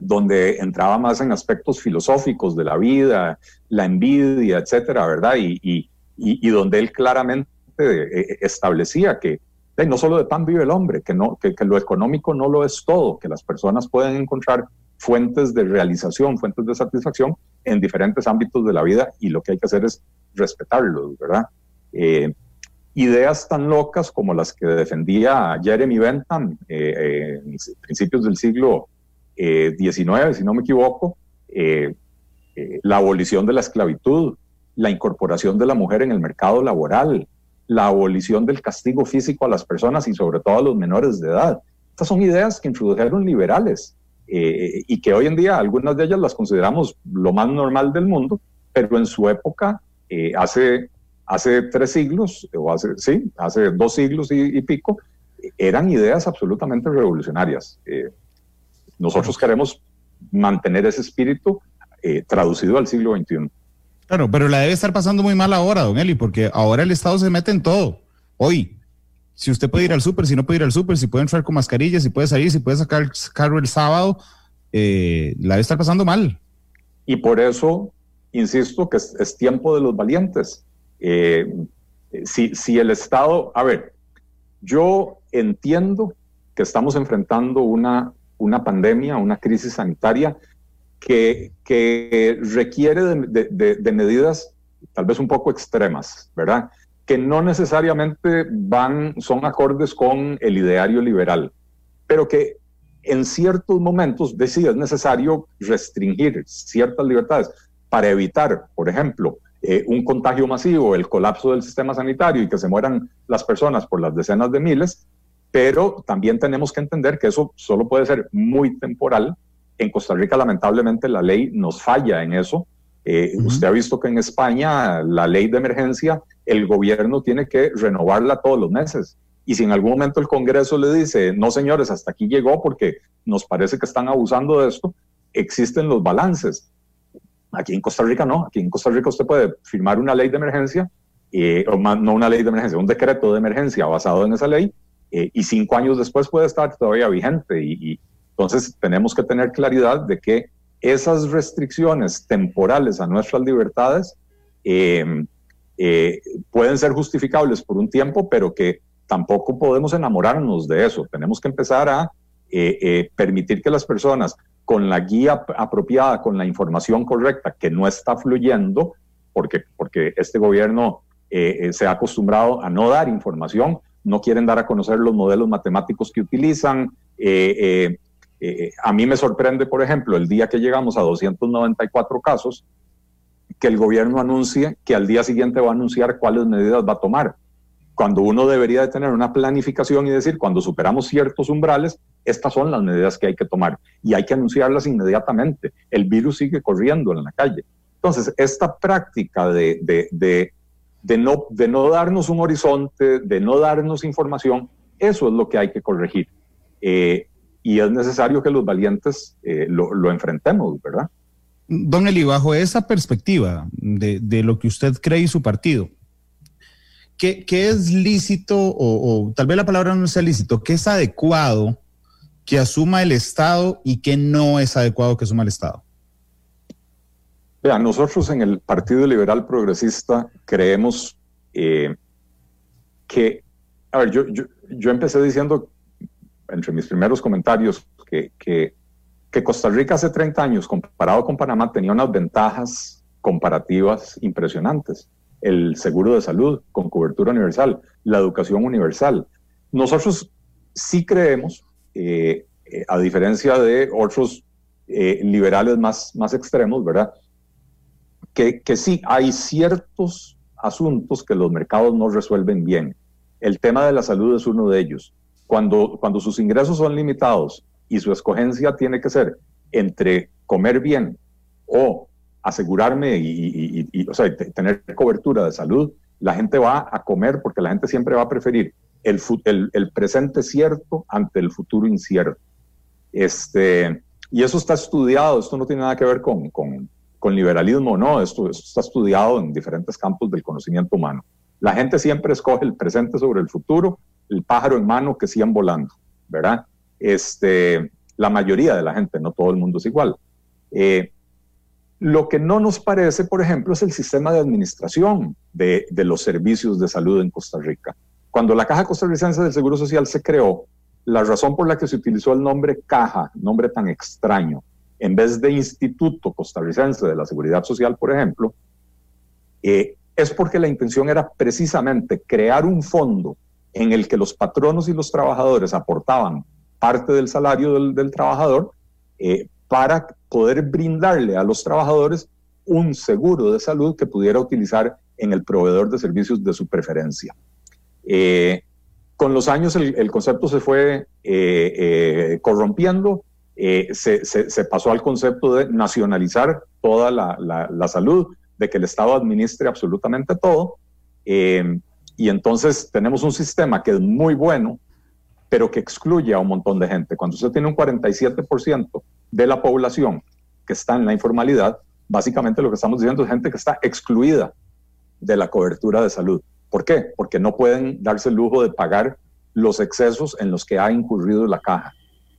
Speaker 2: donde entraba más en aspectos filosóficos de la vida, la envidia, etcétera, ¿verdad? Y, y, y donde él claramente eh, establecía que no solo de pan vive el hombre, que, no, que, lo económico no lo es todo, que las personas pueden encontrar fuentes de realización, fuentes de satisfacción en diferentes ámbitos de la vida y lo que hay que hacer es respetarlos, ¿verdad? Eh, ideas tan locas como las que defendía Jeremy Bentham eh, eh, en principios del siglo XIX, si no me equivoco, la abolición de la esclavitud, la incorporación de la mujer en el mercado laboral, la abolición del castigo físico a las personas y sobre todo a los menores de edad. Estas son ideas que introdujeron liberales eh, y que hoy en día algunas de ellas las consideramos lo más normal del mundo, pero en su época, eh, hace hace tres siglos, o hace, sí, hace dos siglos y, pico, eran ideas absolutamente revolucionarias. Eh, nosotros queremos mantener ese espíritu eh, traducido al siglo XXI.
Speaker 1: Claro, pero la debe estar pasando muy mal ahora, don Eli, porque ahora el Estado se mete en todo. Hoy, si usted puede ir al súper, si no puede ir al súper, si puede entrar con mascarilla, si puede salir, si puede sacar el carro el sábado, eh, la debe estar pasando mal.
Speaker 2: Y por eso, insisto, que es, tiempo de los valientes. Eh, si, si el Estado, a ver, yo entiendo que estamos enfrentando una, una pandemia, una crisis sanitaria que, que requiere de, medidas tal vez un poco extremas, ¿verdad? Que no necesariamente van, son acordes con el ideario liberal, pero que en ciertos momentos sí, es necesario restringir ciertas libertades para evitar, por ejemplo, eh, un contagio masivo, el colapso del sistema sanitario y que se mueran las personas por las decenas de miles, pero también tenemos que entender que eso solo puede ser muy temporal en Costa Rica, lamentablemente, la ley nos falla en eso. Eh, usted ha visto que en España la ley de emergencia, el gobierno tiene que renovarla todos los meses. Y si en algún momento el Congreso le dice, no señores, hasta aquí llegó porque nos parece que están abusando de esto, existen los balances. Aquí en Costa Rica no, aquí en Costa Rica usted puede firmar una ley de emergencia, eh, o no una ley de emergencia, un decreto de emergencia basado en esa ley, eh, y cinco años después puede estar todavía vigente y, entonces tenemos que tener claridad de que esas restricciones temporales a nuestras libertades em, eh, pueden ser justificables por un tiempo, pero que tampoco podemos enamorarnos de eso. Tenemos que empezar a eh, permitir que las personas con la guía apropiada, con la información correcta, que no está fluyendo, porque, porque este gobierno se ha acostumbrado a no dar información, no quieren dar a conocer los modelos matemáticos que utilizan, eh, a mí me sorprende, por ejemplo, el día que llegamos a 294 casos, que el gobierno anuncie que al día siguiente va a anunciar cuáles medidas va a tomar. Cuando uno debería de tener una planificación y decir, cuando superamos ciertos umbrales, estas son las medidas que hay que tomar y hay que anunciarlas inmediatamente. El virus sigue corriendo en la calle. Entonces, esta práctica de, no, de no darnos un horizonte, de no darnos información, eso es lo que hay que corregir. Eh, y es necesario que los valientes eh, lo, enfrentemos, ¿verdad?
Speaker 1: Don Eli, bajo esa perspectiva de, lo que usted cree y su partido, ¿qué, es lícito, o, tal vez la palabra no sea lícito, qué es adecuado que asuma el Estado y qué no es adecuado que asuma el Estado?
Speaker 2: Vean, nosotros en el Partido Liberal Progresista creemos eh, que, a ver, yo, yo, yo empecé diciendo entre mis primeros comentarios que, que, Costa Rica hace 30 años, comparado con Panamá, tenía unas ventajas comparativas impresionantes. El seguro de salud con cobertura universal, la educación universal. Nosotros sí creemos, eh, eh, a diferencia de otros liberales más, más extremos, ¿verdad? Que, sí hay ciertos asuntos que los mercados no resuelven bien. El tema de la salud es uno de ellos cuando, cuando sus ingresos son limitados y su escogencia tiene que ser entre comer bien o asegurarme y, o sea, tener cobertura de salud, la gente va a comer porque la gente siempre va a preferir el, presente cierto ante el futuro incierto. Este, y eso está estudiado, esto no tiene nada que ver con, con liberalismo, no, esto, está estudiado en diferentes campos del conocimiento humano. La gente siempre escoge el presente sobre el futuro el pájaro en mano que sigan volando, ¿verdad? Este, la mayoría de la gente, no todo el mundo es igual. Eh, lo que no nos parece, por ejemplo, es el sistema de administración de, de, los servicios de salud en Costa Rica. Cuando la Caja Costarricense del Seguro Social se creó, la razón por la que se utilizó el nombre Caja, nombre tan extraño, en vez de Instituto Costarricense de la Seguridad Social, por ejemplo, eh, es porque la intención era precisamente crear un fondo en el que los patronos y los trabajadores aportaban parte del salario del, trabajador eh, para poder brindarle a los trabajadores un seguro de salud que pudiera utilizar en el proveedor de servicios de su preferencia. Eh, con los años el, concepto se fue corrompiendo, se, pasó al concepto de nacionalizar toda la, la salud, de que el Estado administre absolutamente todo, Eh, y entonces tenemos un sistema que es muy bueno, pero que excluye a un montón de gente. Cuando usted tiene un 47% de la población que está en la informalidad, básicamente lo que estamos diciendo es gente que está excluida de la cobertura de salud. ¿Por qué? Porque no pueden darse el lujo de pagar los excesos en los que ha incurrido la caja.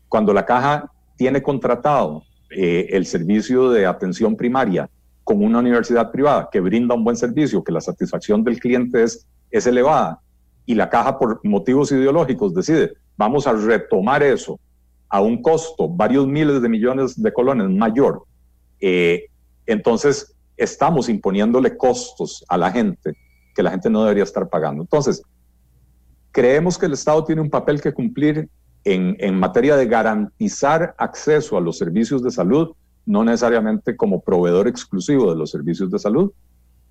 Speaker 2: Cuando la caja tiene contratado eh, el servicio de atención primaria con una universidad privada que brinda un buen servicio, que la satisfacción del cliente es, elevada, y la caja por motivos ideológicos decide, vamos a retomar eso a un costo varios miles de millones de colones mayor, eh, entonces estamos imponiéndole costos a la gente que la gente no debería estar pagando. Entonces, creemos que el Estado tiene un papel que cumplir en, materia de garantizar acceso a los servicios de salud, no necesariamente como proveedor exclusivo de los servicios de salud,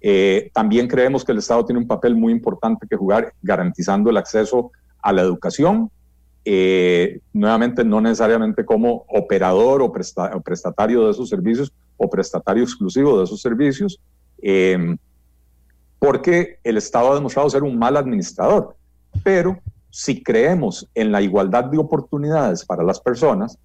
Speaker 2: eh, también creemos que el Estado tiene un papel muy importante que jugar garantizando el acceso a la educación, eh, nuevamente no necesariamente como operador o, prestatario de esos servicios o prestatario exclusivo de esos servicios, em, porque el Estado ha demostrado ser un mal administrador. Pero si creemos en la igualdad de oportunidades para las personas,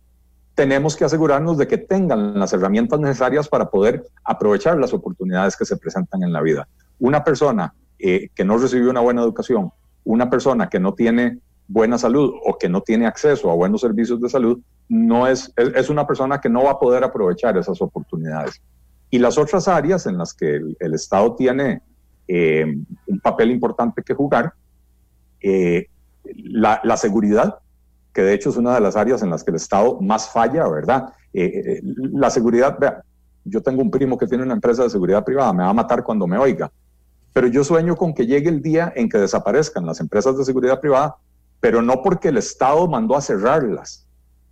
Speaker 2: tenemos que asegurarnos de que tengan las herramientas necesarias para poder aprovechar las oportunidades que se presentan en la vida. Una persona eh, que no recibió una buena educación, una persona que no tiene buena salud o que no tiene acceso a buenos servicios de salud, no es, es, una persona que no va a poder aprovechar esas oportunidades. Y las otras áreas en las que el, Estado tiene eh, un papel importante que jugar, eh, la, seguridad, que de hecho es una de las áreas en las que el Estado más falla, ¿verdad? Eh, eh, la seguridad, vea, yo tengo un primo que tiene una empresa de seguridad privada, me va a matar cuando me oiga, pero yo sueño con que llegue el día en que desaparezcan las empresas de seguridad privada, pero no porque el Estado mandó a cerrarlas,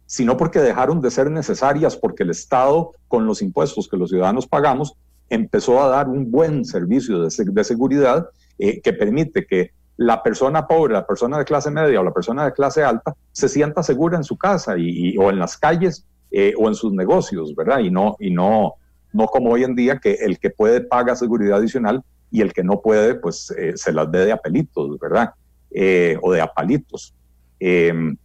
Speaker 2: sino porque dejaron de ser necesarias, porque el Estado, con los impuestos que los ciudadanos pagamos, empezó a dar un buen servicio de, de seguridad eh, que permite que la persona pobre, la persona de clase media o la persona de clase alta se sienta segura en su casa y, o en las calles eh, o en sus negocios, ¿verdad? Y no, y no, no como hoy en día que el que puede paga seguridad adicional y el que no puede, pues eh, se las dé de apelitos, ¿verdad? Eh, o de apalitos. Em,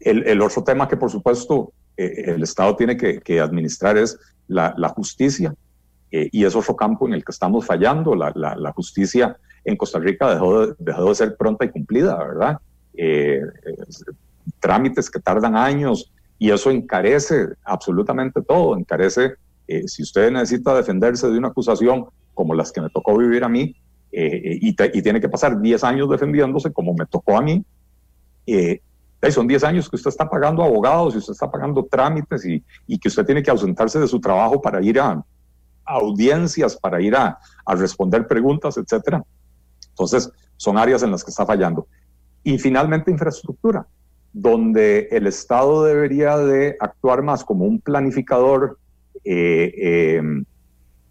Speaker 2: el, otro tema que por supuesto el Estado tiene que, administrar es la, justicia y es otro campo en el que estamos fallando. La, la, la justicia en Costa Rica dejó de, dejó de ser pronta y cumplida, ¿verdad? Eh, trámites que tardan años y eso encarece absolutamente todo, encarece, eh, si usted necesita defenderse de una acusación como las que me tocó vivir a mí, eh, y, tiene que pasar 10 años defendiéndose como me tocó a mí, son 10 años que usted está pagando abogados y usted está pagando trámites y, y que usted tiene que ausentarse de su trabajo para ir a, audiencias, para ir a responder preguntas, etcétera. Entonces, son áreas en las que está fallando. Y finalmente, infraestructura, donde el Estado debería de actuar más como un planificador, eh, eh,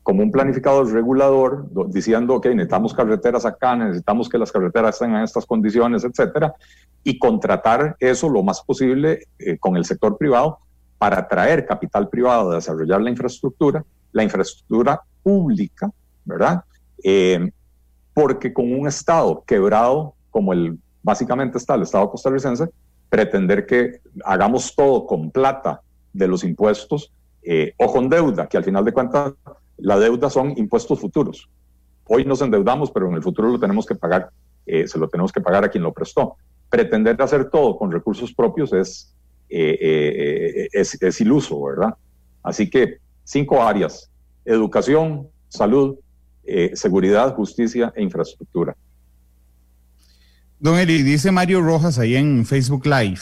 Speaker 2: como un planificador regulador, diciendo que necesitamos carreteras acá, necesitamos que las carreteras estén en estas condiciones, etcétera, y contratar eso lo más posible eh, con el sector privado para atraer capital privado a desarrollar la infraestructura, la infraestructura pública, ¿verdad? Porque con un Estado quebrado, como el básicamente está el Estado costarricense, pretender que hagamos todo con plata de los impuestos eh, o con deuda, que al final de cuentas la deuda son impuestos futuros. Hoy nos endeudamos, pero en el futuro lo tenemos que pagar, eh, se lo tenemos que pagar a quien lo prestó. Pretender hacer todo con recursos propios es, eh, es, es iluso, ¿verdad? Así que cinco áreas, educación, salud, eh, seguridad, justicia e infraestructura.
Speaker 1: Don Eli, dice Mario Rojas ahí en Facebook Live.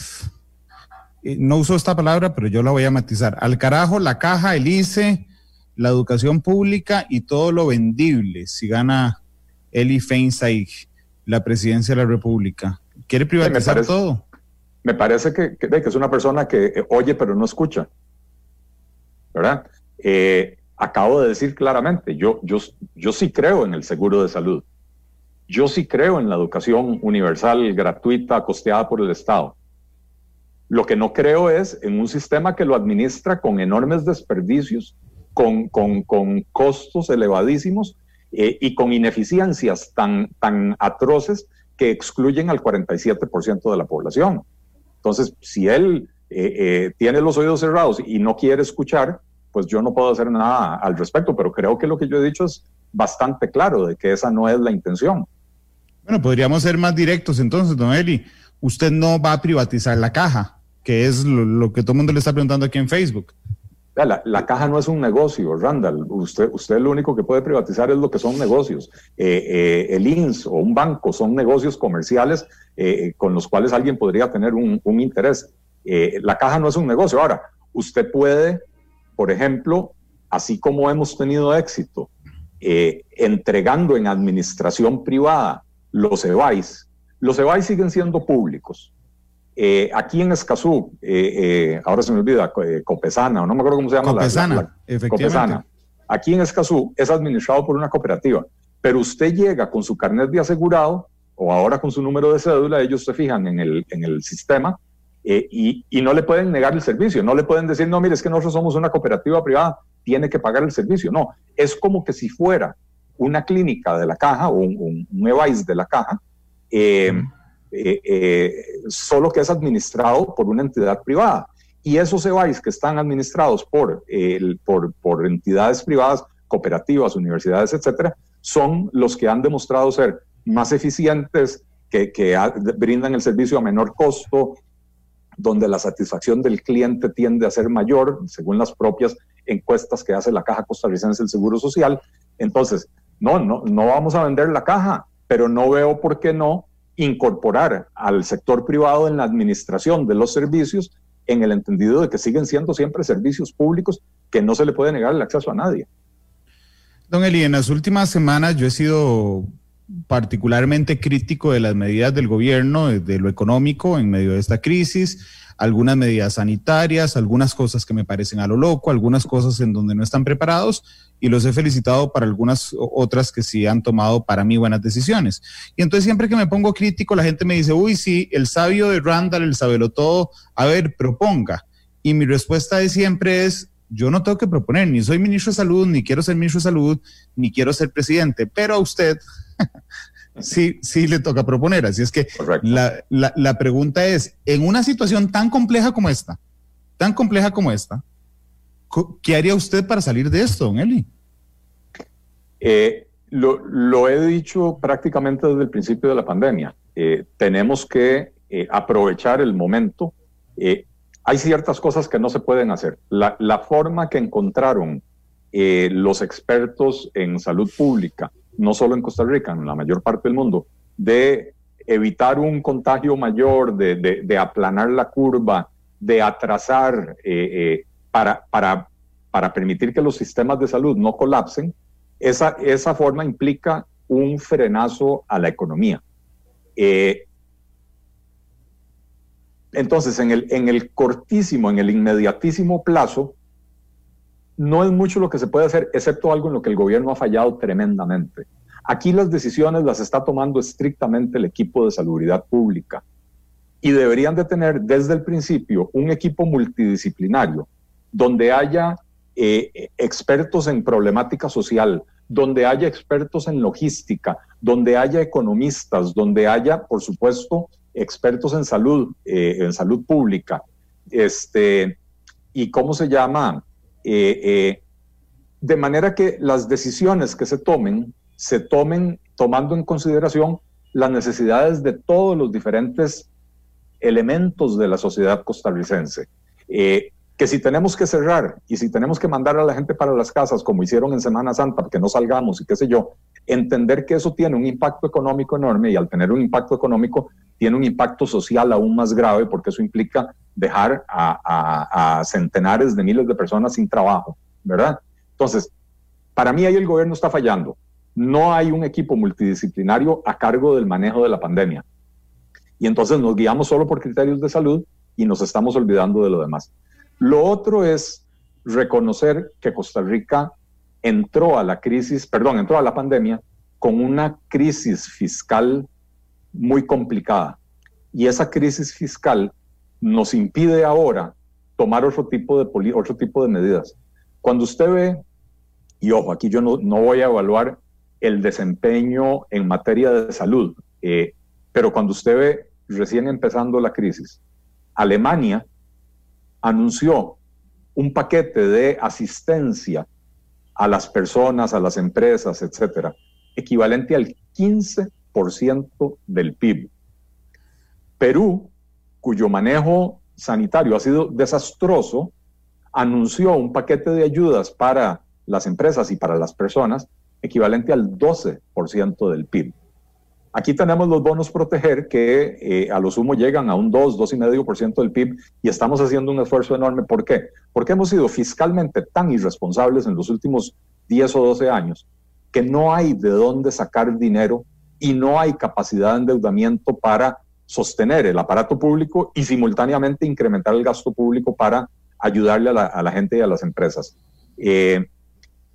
Speaker 1: Eh, no uso esta palabra, pero yo la voy a matizar. Al carajo, la caja, el ICE, la educación pública y todo lo vendible si gana Eli Feinstein la presidencia de la República. ¿Quiere privatizar todo?
Speaker 2: Me parece que, que, es una persona que eh, oye pero no escucha. ¿Verdad? Eh, acabo de decir claramente, yo, yo, yo sí creo en el seguro de salud. Yo sí creo en la educación universal, gratuita, costeada por el Estado. Lo que no creo es en un sistema que lo administra con enormes desperdicios, con, con, con costos elevadísimos eh, y con ineficiencias tan, tan atroces que excluyen al 47% de la población. Entonces, si él eh, eh, tiene los oídos cerrados y no quiere escuchar, pues yo no puedo hacer nada al respecto, pero creo que lo que yo he dicho es bastante claro de que esa no es la intención.
Speaker 1: Bueno, podríamos ser más directos entonces, don Eli. Usted no va a privatizar la caja, que es lo, que todo el mundo le está preguntando aquí en Facebook.
Speaker 2: La, caja no es un negocio, Randall. Usted, usted lo único que puede privatizar es lo que son negocios. Eh, eh, el INS o un banco son negocios comerciales eh, con los cuales alguien podría tener un, un interés. la caja no es un negocio. Ahora, usted puede, por ejemplo, así como hemos tenido éxito entregando en administración privada los EVAIS, los EVAIS siguen siendo públicos. Eh, aquí en Escazú, eh, eh, ahora se me olvida, Copesana, o no me acuerdo cómo se llama.
Speaker 1: Copesana,
Speaker 2: Copesana. Aquí en Escazú es administrado por una cooperativa, pero usted llega con su carnet de asegurado o ahora con su número de cédula, ellos se fijan en el, en el sistema y, y, no le pueden negar el servicio, no le pueden decir, no, mire, es que nosotros somos una cooperativa privada, tiene que pagar el servicio. No, es como que si fuera una clínica de la caja o un, un, EVAIS de la caja. Eh, eh, eh, solo que es administrado por una entidad privada. Y esos EBAIS que están administrados por, por, por, entidades privadas, cooperativas, universidades, etcétera, son los que han demostrado ser más eficientes, que, que brindan el servicio a menor costo, donde la satisfacción del cliente tiende a ser mayor, según las propias encuestas que hace la Caja Costarricense del Seguro Social. Entonces, no, no, no vamos a vender la caja, pero no veo por qué no incorporar al sector privado en la administración de los servicios en el entendido de que siguen siendo siempre servicios públicos que no se le puede negar el acceso a nadie.
Speaker 1: Don Eli, en las últimas semanas yo he sido particularmente crítico de las medidas del gobierno, de lo económico en medio de esta crisis algunas medidas sanitarias, algunas cosas que me parecen a lo loco, algunas cosas en donde no están preparados y los he felicitado para algunas otras que sí han tomado para mí buenas decisiones. Y entonces siempre que me pongo crítico, la gente me dice, uy, sí, el sabio de Randall, el sabelo todo, a ver, proponga. Y mi respuesta de siempre es, yo no tengo que proponer, ni soy ministro de salud, ni quiero ser ministro de salud, ni quiero ser presidente, pero a usted sí, sí le toca proponer. Así es que la, la, pregunta es, en una situación tan compleja como esta, tan compleja como esta, ¿qué haría usted para salir de esto, don Eli?
Speaker 2: Eh, lo, lo, he dicho prácticamente desde el principio de la pandemia. Eh, tenemos que eh, aprovechar el momento. hay ciertas cosas que no se pueden hacer. La, la forma que encontraron los expertos en salud pública no solo en Costa Rica, en la mayor parte del mundo, de evitar un contagio mayor, de, aplanar la curva, de atrasar eh, eh, para, para, para permitir que los sistemas de salud no colapsen, esa, esa forma implica un frenazo a la economía. Eh, entonces, en el, en el cortísimo, en el inmediatísimo plazo, no es mucho lo que se puede hacer, excepto algo en lo que el gobierno ha fallado tremendamente. Aquí las decisiones las está tomando estrictamente el equipo de salubridad pública y deberían de tener desde el principio un equipo multidisciplinario donde haya eh, expertos en problemática social, donde haya expertos en logística, donde haya economistas, donde haya, por supuesto, expertos en salud, eh, en salud pública. Este, ¿Y cómo se llama? Eh, eh, de manera que las decisiones que se tomen se tomen tomando en consideración las necesidades de todos los diferentes elementos de la sociedad costarricense. Eh, que si tenemos que cerrar y si tenemos que mandar a la gente para las casas, como hicieron en Semana Santa, que no salgamos y qué sé yo, entender que eso tiene un impacto económico enorme y al tener un impacto económico tiene un impacto social aún más grave porque eso implica dejar a, centenares de miles de personas sin trabajo, ¿verdad? Entonces, para mí ahí el gobierno está fallando. No hay un equipo multidisciplinario a cargo del manejo de la pandemia. Y entonces nos guiamos solo por criterios de salud y nos estamos olvidando de lo demás. Lo otro es reconocer que Costa Rica entró a la crisis, perdón, entró a la pandemia con una crisis fiscal muy complicada. Y esa crisis fiscal nos impide ahora tomar otro tipo de, otro tipo de medidas. Cuando usted ve, y ojo, aquí yo no, no voy a evaluar el desempeño en materia de salud. Eh, pero cuando usted ve recién empezando la crisis, Alemania anunció un paquete de asistencia a las personas, a las empresas, etcétera, equivalente al 15% del PIB. Perú, cuyo manejo sanitario ha sido desastroso, anunció un paquete de ayudas para las empresas y para las personas equivalente al 12% del PIB. Aquí tenemos los bonos proteger que eh, a lo sumo llegan a un 2, 2,5% del PIB y estamos haciendo un esfuerzo enorme. ¿Por qué? Porque hemos sido fiscalmente tan irresponsables en los últimos 10 o 12 años que no hay de dónde sacar dinero y no hay capacidad de endeudamiento para sostener el aparato público y simultáneamente incrementar el gasto público para ayudarle a la, gente y a las empresas. Eh,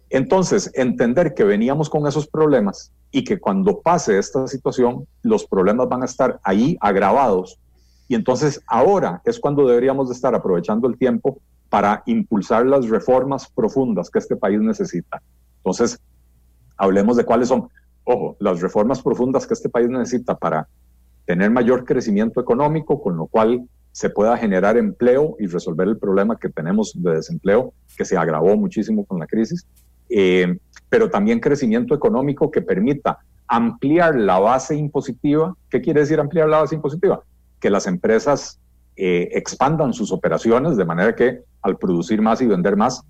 Speaker 2: entonces, entender que veníamos con esos problemas y que cuando pase esta situación, los problemas van a estar ahí agravados. Y entonces ahora es cuando deberíamos de estar aprovechando el tiempo para impulsar las reformas profundas que este país necesita. Entonces, hablemos de cuáles son, ojo, las reformas profundas que este país necesita para tener mayor crecimiento económico, con lo cual se pueda generar empleo y resolver el problema que tenemos de desempleo, que se agravó muchísimo con la crisis, eh, pero también crecimiento económico que permita ampliar la base impositiva. ¿Qué quiere decir ampliar la base impositiva? Que las empresas eh, expandan sus operaciones de manera que al producir más y vender más,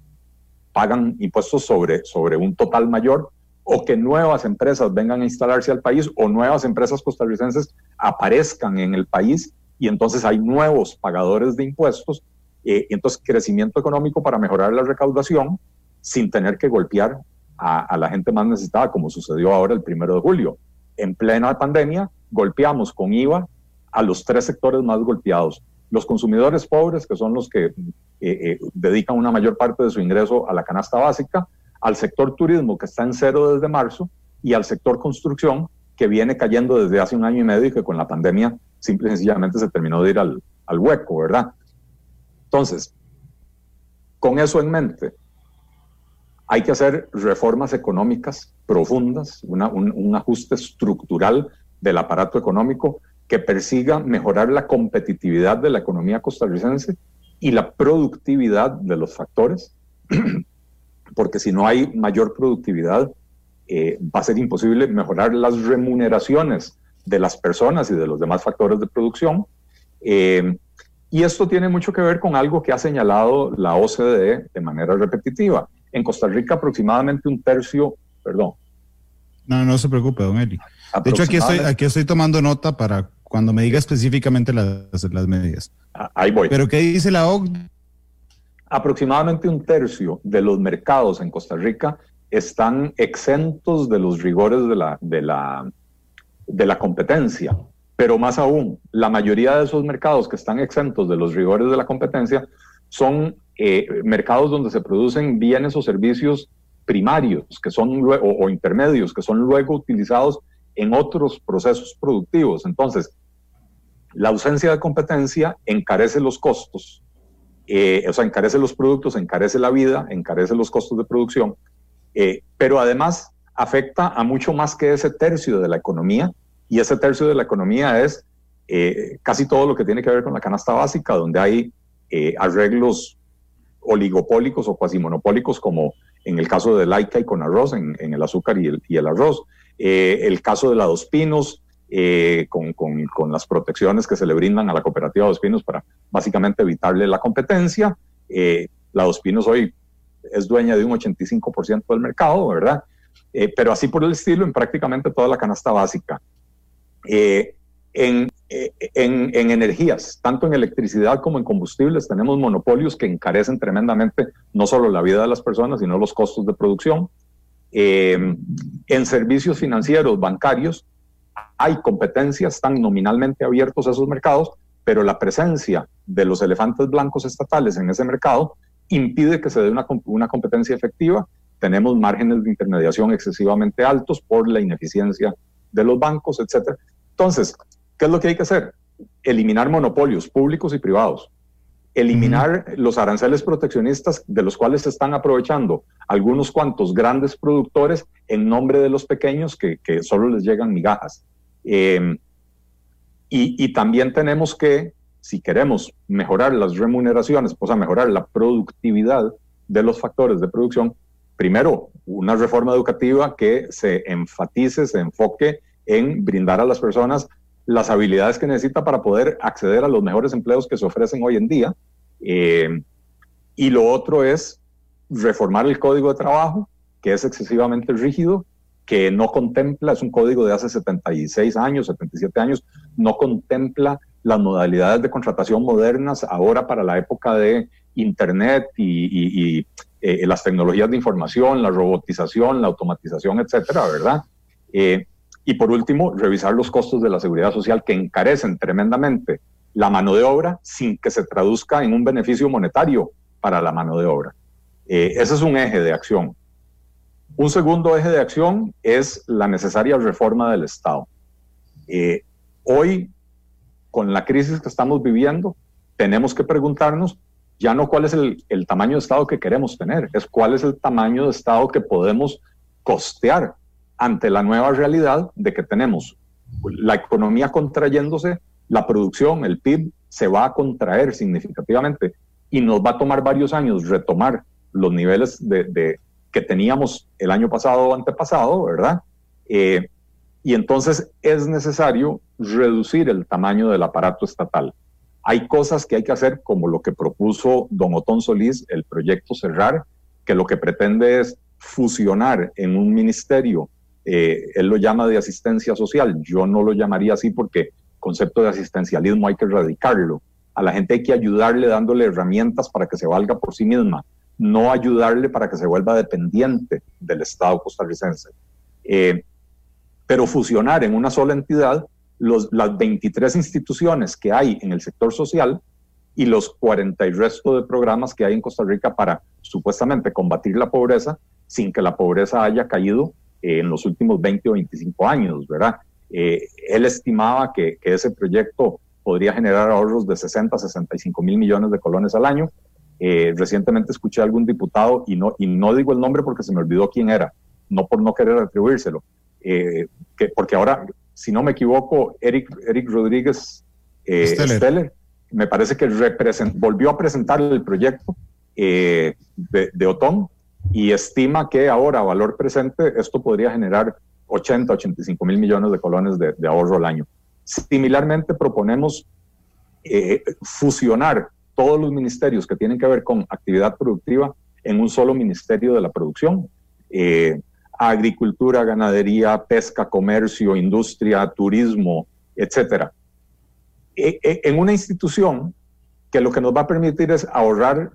Speaker 2: pagan impuestos sobre, sobre un total mayor o que nuevas empresas vengan a instalarse al país o nuevas empresas costarricenses aparezcan en el país y entonces hay nuevos pagadores de impuestos eh, entonces crecimiento económico para mejorar la recaudación sin tener que golpear a, la gente más necesitada, como sucedió ahora el primero de julio. En plena pandemia, golpeamos con IVA a los tres sectores más golpeados. Los consumidores pobres, que son los que eh, eh, dedican una mayor parte de su ingreso a la canasta básica, al sector turismo, que está en cero desde marzo, y al sector construcción, que viene cayendo desde hace un año y medio y que con la pandemia simple y sencillamente se terminó de ir al, al hueco, ¿verdad? Entonces, con eso en mente, hay que hacer reformas económicas profundas, un, ajuste estructural del aparato económico que persiga mejorar la competitividad de la economía costarricense y la productividad de los factores, porque si no hay mayor productividad, eh, va a ser imposible mejorar las remuneraciones de las personas y de los demás factores de producción. Eh, y esto tiene mucho que ver con algo que ha señalado la OCDE de manera repetitiva en Costa Rica aproximadamente un tercio, perdón.
Speaker 1: No, no se preocupe, don Eli. De hecho, aquí estoy, aquí estoy tomando nota para cuando me diga específicamente las, las medidas.
Speaker 2: Ah, ahí voy.
Speaker 1: ¿Pero qué dice la OCDE?
Speaker 2: Aproximadamente un tercio de los mercados en Costa Rica están exentos de los rigores de la, de la, de la competencia. Pero más aún, la mayoría de esos mercados que están exentos de los rigores de la competencia son eh, mercados donde se producen bienes o servicios primarios que son o, intermedios que son luego utilizados en otros procesos productivos. Entonces, la ausencia de competencia encarece los costos, eh, o sea, encarece los productos, encarece la vida, encarece los costos de producción, eh, pero además afecta a mucho más que ese tercio de la economía, y ese tercio de la economía es casi todo lo que tiene que ver con la canasta básica, donde hay arreglos oligopólicos o cuasi monopólicos, como en el caso de Laika y con arroz, en, el azúcar y el, arroz. Eh, el caso de la Dos Pinos, eh, con, las protecciones que se le brindan a la cooperativa Dos Pinos para básicamente evitarle la competencia. Eh, la Dos Pinos hoy es dueña de un 85% del mercado, ¿verdad? pero así por el estilo en prácticamente toda la canasta básica. en en, energías, tanto en electricidad como en combustibles, tenemos monopolios que encarecen tremendamente no solo la vida de las personas, sino los costos de producción. Em, en servicios financieros, bancarios, hay competencias, están nominalmente abiertos esos mercados, pero la presencia de los elefantes blancos estatales en ese mercado impide que se dé una, una competencia efectiva. Tenemos márgenes de intermediación excesivamente altos por la ineficiencia de los bancos, etcétera. Entonces, ¿Qué es lo que hay que hacer? Eliminar monopolios públicos y privados. eliminar los aranceles proteccionistas de los cuales se están aprovechando algunos cuantos grandes productores en nombre de los pequeños que, solo les llegan migajas. Em, y, también tenemos que, si queremos mejorar las remuneraciones, pues a mejorar la productividad de los factores de producción, primero, una reforma educativa que se enfatice, se enfoque en brindar a las personas las habilidades que necesita para poder acceder a los mejores empleos que se ofrecen hoy en día. Eh, y lo otro es reformar el código de trabajo, que es excesivamente rígido, que no contempla, es un código de hace 76 años, 77 años, no contempla las modalidades de contratación modernas ahora para la época de Internet y, eh, las tecnologías de información, la robotización, la automatización, etcétera, ¿verdad? Eh, y por último, revisar los costos de la seguridad social que encarecen tremendamente la mano de obra sin que se traduzca en un beneficio monetario para la mano de obra. Eh, ese es un eje de acción. Un segundo eje de acción es la necesaria reforma del Estado. Eh, hoy, con la crisis que estamos viviendo, tenemos que preguntarnos ya no cuál es el, el tamaño de Estado que queremos tener, es cuál es el tamaño de Estado que podemos costear ante la nueva realidad de que tenemos la economía contrayéndose, la producción, el PIB, se va a contraer significativamente y nos va a tomar varios años retomar los niveles de, que teníamos el año pasado o antepasado, ¿verdad? Eh, y entonces es necesario reducir el tamaño del aparato estatal. Hay cosas que hay que hacer, como lo que propuso don Otón Solís, el proyecto Cerrar, que lo que pretende es fusionar en un ministerio eh, él lo llama de asistencia social. Yo no lo llamaría así porque concepto de asistencialismo hay que erradicarlo. A la gente hay que ayudarle dándole herramientas para que se valga por sí misma, no ayudarle para que se vuelva dependiente del Estado costarricense. Eh, pero fusionar en una sola entidad las 23 instituciones que hay en el sector social y los 40 y resto de programas que hay en Costa Rica para supuestamente combatir la pobreza sin que la pobreza haya caído en los últimos 20 o 25 años, ¿verdad? Eh, él estimaba que, ese proyecto podría generar ahorros de 60 a 65 mil millones de colones al año. Eh, recientemente escuché a algún diputado, y no, y no digo el nombre porque se me olvidó quién era, no por no querer atribuírselo, eh, que, porque ahora, si no me equivoco, Eric, Eric Rodríguez Steller. me parece que volvió a presentar el proyecto de, de Otón y estima que ahora, valor presente, esto podría generar 80, 85 mil millones de colones de, ahorro al año. Similarmente, proponemos eh, fusionar todos los ministerios que tienen que ver con actividad productiva en un solo ministerio de la producción. Eh, agricultura, ganadería, pesca, comercio, industria, turismo, etcétera. E, e, en una institución que lo que nos va a permitir es ahorrar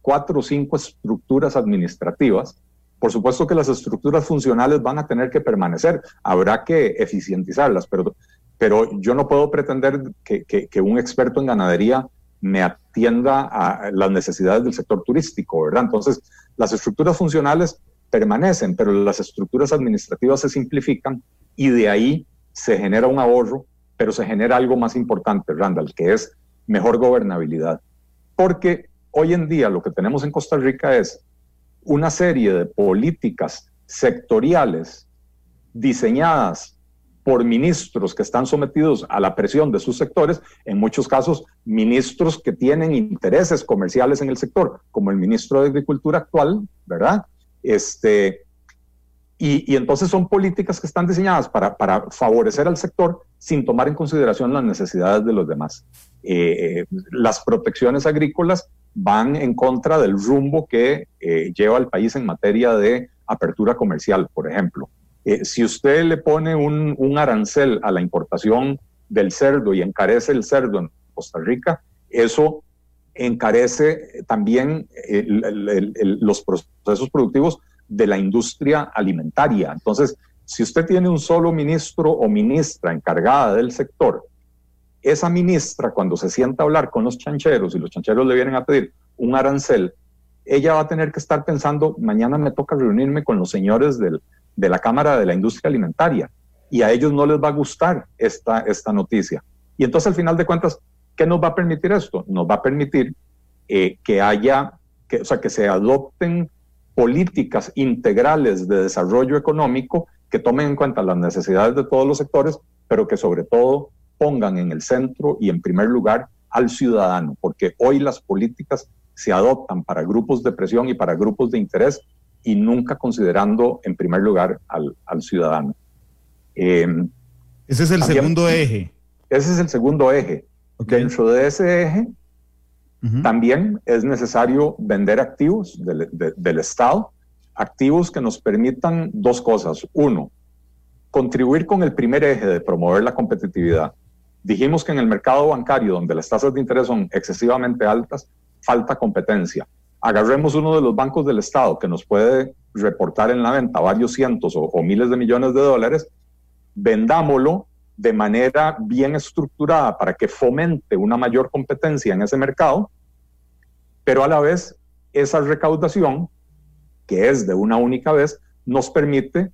Speaker 2: cuatro o cinco estructuras administrativas. Por supuesto que las estructuras funcionales van a tener que permanecer, habrá que eficientizarlas, pero, pero yo no puedo pretender que, que, un experto en ganadería me atienda a las necesidades del sector turístico, ¿verdad? Entonces, las estructuras funcionales permanecen, pero las estructuras administrativas se simplifican y de ahí se genera un ahorro, pero se genera algo más importante, Randall, que es mejor gobernabilidad. Porque hoy en día lo que tenemos en Costa Rica es una serie de políticas sectoriales diseñadas por ministros que están sometidos a la presión de sus sectores, en muchos casos ministros que tienen intereses comerciales en el sector, como el ministro de Agricultura actual, ¿verdad? Este, y, entonces son políticas que están diseñadas para, favorecer al sector sin tomar en consideración las necesidades de los demás. Eh, las protecciones agrícolas van en contra del rumbo que eh, lleva el país en materia de apertura comercial, por ejemplo. Eh, si usted le pone un, arancel a la importación del cerdo y encarece el cerdo en Costa Rica, eso encarece también los procesos productivos de la industria alimentaria. Entonces, si usted tiene un solo ministro o ministra encargada del sector esa ministra, cuando se sienta a hablar con los chancheros y los chancheros le vienen a pedir un arancel, ella va a tener que estar pensando, mañana me toca reunirme con los señores del, de la Cámara de la Industria Alimentaria y a ellos no les va a gustar esta, esta noticia. Y entonces al final de cuentas, ¿qué nos va a permitir esto? Nos va a permitir eh, que haya, o sea, que se adopten políticas integrales de desarrollo económico que tomen en cuenta las necesidades de todos los sectores, pero que sobre todo pongan en el centro y en primer lugar al ciudadano, porque hoy las políticas se adoptan para grupos de presión y para grupos de interés y nunca considerando en primer lugar al, ciudadano.
Speaker 1: Em, ese es el segundo eje.
Speaker 2: Ese es el segundo eje. Dentro de ese eje, también es necesario vender activos del Estado, activos que nos permitan dos cosas. Uno, contribuir con el primer eje de promover la competitividad. Dijimos que en el mercado bancario, donde las tasas de interés son excesivamente altas, falta competencia. Agarremos uno de los bancos del Estado que nos puede reportar en la venta varios cientos o, miles de millones de dólares, vendámoslo de manera bien estructurada para que fomente una mayor competencia en ese mercado, pero a la vez esa recaudación, que es de una única vez, nos permite,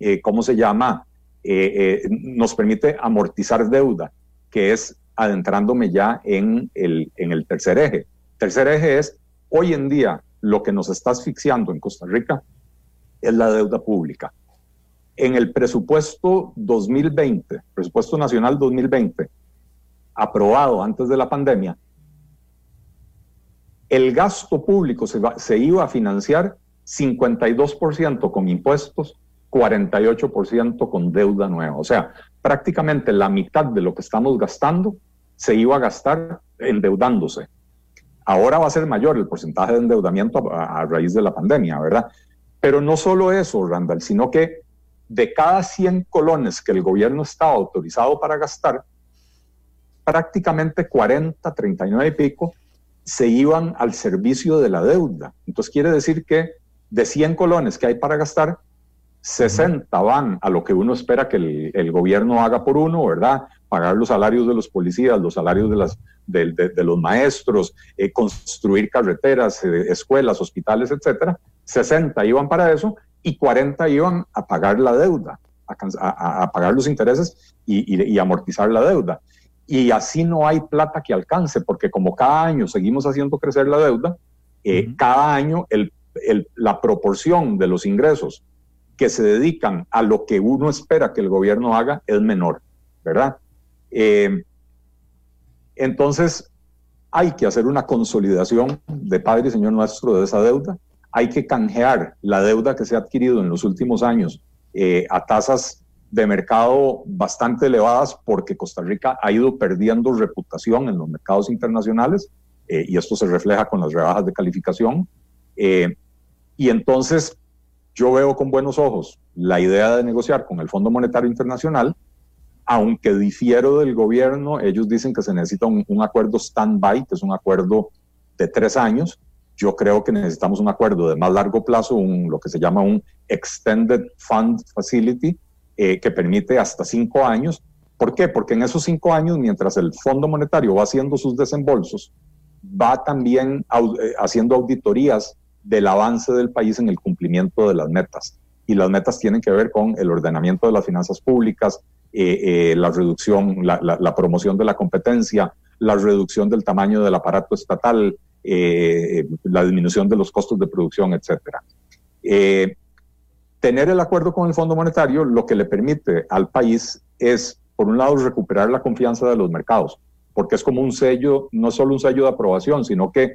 Speaker 2: eh, ¿cómo se llama? Eh, eh, nos permite amortizar deuda, que es adentrándome ya en el, en el tercer eje. Tercer eje es, hoy en día, lo que nos está asfixiando en Costa Rica es la deuda pública en el presupuesto 2020, presupuesto nacional 2020, aprobado antes de la pandemia, el gasto público se, iba a financiar 52% con impuestos, 48% con deuda nueva. O sea, prácticamente la mitad de lo que estamos gastando se iba a gastar endeudándose. Ahora va a ser mayor el porcentaje de endeudamiento a, a raíz de la pandemia, ¿verdad? Pero no solo eso, Randall, sino que de cada 100 colones que el gobierno estaba autorizado para gastar, prácticamente 40, 39 y pico se iban al servicio de la deuda. Entonces quiere decir que de 100 colones que hay para gastar, 60 van a lo que uno espera que el, gobierno haga por uno, ¿verdad? Pagar los salarios de los policías, los salarios de, las, de, los maestros, eh, construir carreteras, eh, escuelas, hospitales, etcétera. 60 iban para eso y 40 iban a pagar la deuda, a, pagar los intereses y, amortizar la deuda. Y así no hay plata que alcance, porque como cada año seguimos haciendo crecer la deuda, eh, cada año la proporción de los ingresos que se dedican a lo que uno espera que el gobierno haga es menor, ¿verdad? Eh, entonces, hay que hacer una consolidación de Padre y Señor nuestro de esa deuda hay que canjear la deuda que se ha adquirido en los últimos años eh, a tasas de mercado bastante elevadas porque Costa Rica ha ido perdiendo reputación en los mercados internacionales eh, y esto se refleja con las rebajas de calificación. Y entonces yo veo con buenos ojos la idea de negociar con el Fondo Monetario Internacional, aunque difiero del gobierno, ellos dicen que se necesita un, un acuerdo stand-by, que es un acuerdo de tres años, yo creo que necesitamos un acuerdo de más largo plazo, un, lo que se llama un Extended Fund Facility, eh, que permite hasta cinco años. ¿Por qué? Porque en esos cinco años, mientras el Fondo Monetario va haciendo sus desembolsos, va también eh, haciendo auditorías del avance del país en el cumplimiento de las metas. Y las metas tienen que ver con el ordenamiento de las finanzas públicas, eh, la reducción, la promoción de la competencia, la reducción del tamaño del aparato estatal, eh, la disminución de los costos de producción, etcétera. Eh, tener el acuerdo con el Fondo Monetario lo que le permite al país es, por un lado, recuperar la confianza de los mercados, porque es como un sello, no solo un sello de aprobación, sino que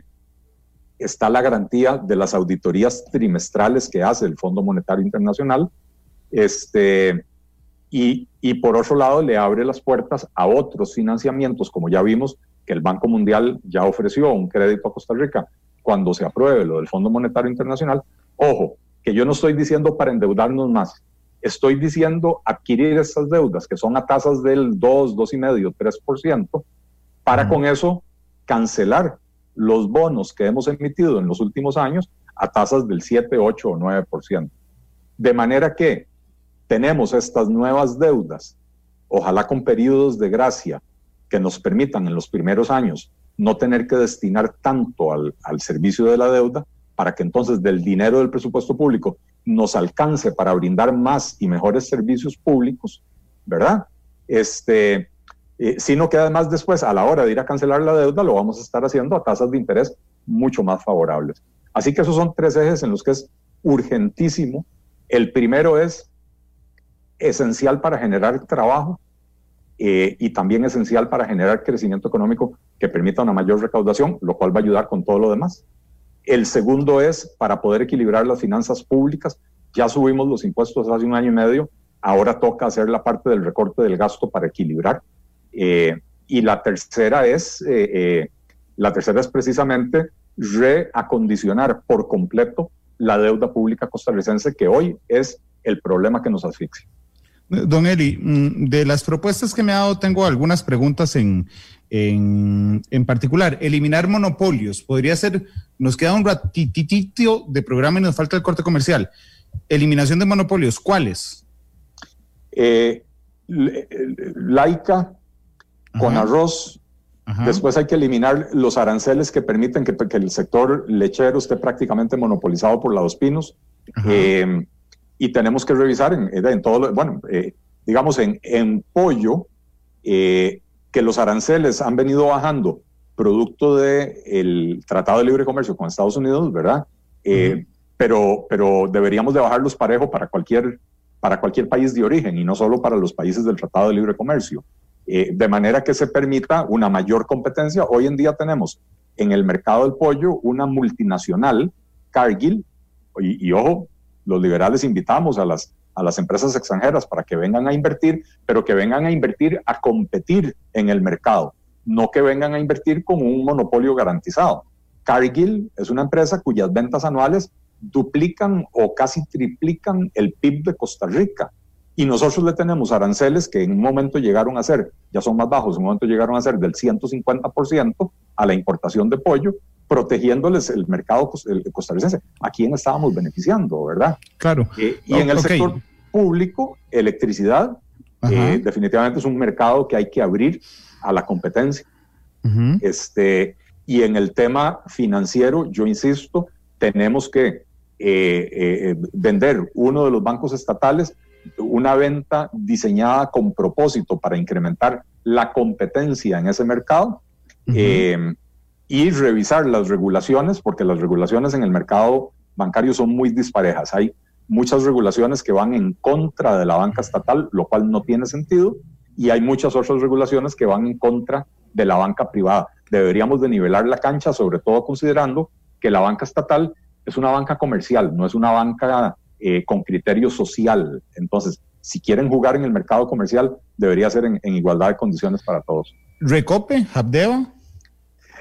Speaker 2: está la garantía de las auditorías trimestrales que hace el Fondo Monetario Internacional, este, y, y por otro lado le abre las puertas a otros financiamientos, como ya vimos, que el Banco Mundial ya ofreció un crédito a Costa Rica cuando se apruebe lo del Fondo Monetario Internacional. Ojo, que yo no estoy diciendo para endeudarnos más, estoy diciendo adquirir estas deudas que son a tasas del 2, 2,5, 3%, para con eso cancelar los bonos que hemos emitido en los últimos años a tasas del 7, 8 o 9%. De manera que tenemos estas nuevas deudas, ojalá con periodos de gracia que nos permitan en los primeros años no tener que destinar tanto al, servicio de la deuda para que entonces del dinero del presupuesto público nos alcance para brindar más y mejores servicios públicos, ¿verdad? Este, eh, sino que además después, a la hora de ir a cancelar la deuda, lo vamos a estar haciendo a tasas de interés mucho más favorables. Así que esos son tres ejes en los que es urgentísimo. El primero es esencial para generar trabajo eh, y también esencial para generar crecimiento económico que permita una mayor recaudación, lo cual va a ayudar con todo lo demás. El segundo es para poder equilibrar las finanzas públicas. Ya subimos los impuestos hace un año y medio, ahora toca hacer la parte del recorte del gasto para equilibrar. Eh, y la tercera es, eh, la tercera es precisamente reacondicionar por completo la deuda pública costarricense, que hoy es el problema que nos asfixia.
Speaker 1: Don Eli, mm, de las propuestas que me ha dado, tengo algunas preguntas en, en, en, particular. Eliminar monopolios. Podría ser, nos queda un ratitito de programa y nos falta el corte comercial. Eliminación de monopolios, ¿cuáles?
Speaker 2: Eh, laica, con arroz. Después hay que eliminar los aranceles que permiten que, que, el sector lechero esté prácticamente monopolizado por la Dos Pinos. Eh, y tenemos que revisar en, en todo, bueno, eh, digamos en, en pollo, eh, que los aranceles han venido bajando producto del Tratado de Libre Comercio con Estados Unidos, ¿verdad? Eh, pero, pero deberíamos de bajarlos parejo para cualquier, para cualquier país de origen y no solo para los países del Tratado de Libre Comercio. De manera que se permita una mayor competencia. Hoy en día tenemos en el mercado del pollo una multinacional, Cargill, y, y ojo, los liberales invitamos a las, a las empresas extranjeras para que vengan a invertir, pero que vengan a invertir a competir en el mercado, no que vengan a invertir con un monopolio garantizado. Cargill es una empresa cuyas ventas anuales duplican o casi triplican el PIB de Costa Rica. Y nosotros le tenemos aranceles que en un momento llegaron a ser, ya son más bajos, en un momento llegaron a ser del 150% a la importación de pollo protegiéndoles el mercado costarricense. ¿A quién estábamos beneficiando, verdad?
Speaker 1: Claro.
Speaker 2: Eh, y en el sector público, electricidad, eh, definitivamente es un mercado que hay que abrir a la competencia. este, y en el tema financiero, yo insisto, tenemos que eh, vender uno de los bancos estatales, una venta diseñada con propósito para incrementar la competencia en ese mercado y revisar las regulaciones, porque las regulaciones en el mercado bancario son muy disparejas. Hay muchas regulaciones que van en contra de la banca estatal, lo cual no tiene sentido, y hay muchas otras regulaciones que van en contra de la banca privada. Deberíamos de nivelar la cancha, sobre todo considerando que la banca estatal es una banca comercial, no es una banca eh, con criterio social. Entonces, si quieren jugar en el mercado comercial, debería ser en, en igualdad de condiciones para todos.
Speaker 1: Recope, Habdeba.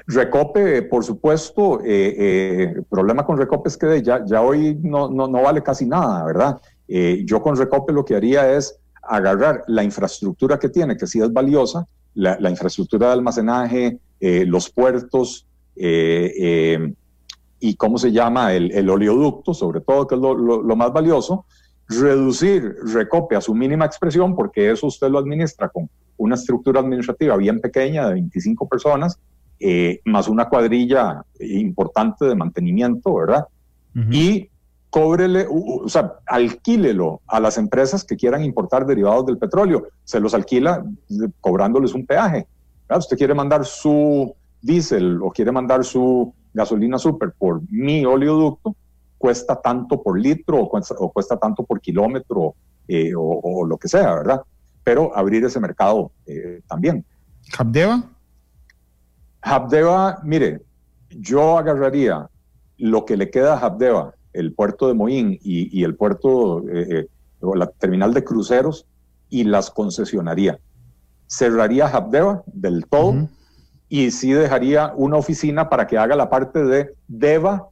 Speaker 2: Recope, por supuesto, eh, eh, el problema con Recope es que ya, ya hoy no, no, no vale casi nada, ¿verdad? Eh, yo con Recope lo que haría es agarrar la infraestructura que tiene, que sí es valiosa, la, la infraestructura de almacenaje, los puertos y cómo se llama el, el, oleoducto, sobre todo, que es lo, lo, lo más valioso, reducir Recope a su mínima expresión, porque eso usted lo administra con una estructura administrativa bien pequeña de 25 personas, eh, más una cuadrilla importante de mantenimiento, ¿verdad? Y cóbrele, o sea, alquílelo a las empresas que quieran importar derivados del petróleo. Se los alquila cobrándoles un peaje. ¿verdad? Usted quiere mandar su diésel o quiere mandar su gasolina super por mi oleoducto, cuesta tanto por litro o cuesta, tanto por kilómetro eh, o, lo que sea, ¿verdad? Pero abrir ese mercado eh, también.
Speaker 1: ¿Capdeva?
Speaker 2: Habdeba, mire, yo agarraría lo que le queda a Habdeba, el puerto de Moín y, el puerto, eh, eh, o la terminal de cruceros, y las concesionaría. Cerraría Habdeba del todo y sí dejaría una oficina para que haga la parte de DEVA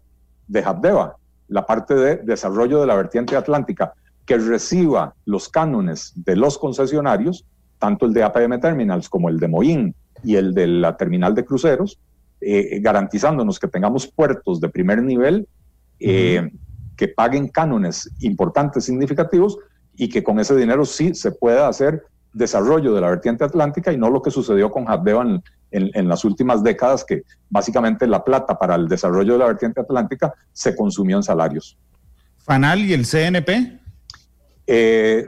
Speaker 2: de Habdeba, la parte de desarrollo de la vertiente atlántica, que reciba los cánones de los concesionarios, tanto el de APM Terminals como el de Moín y el de la terminal de cruceros, eh, garantizándonos que tengamos puertos de primer nivel eh, que paguen cánones importantes, significativos, y que con ese dinero sí se pueda hacer desarrollo de la vertiente atlántica y no lo que sucedió con Habdeba en, en, las últimas décadas, que básicamente la plata para el desarrollo de la vertiente atlántica se consumió en salarios.
Speaker 1: ¿Fanal y el CNP?
Speaker 2: Eh,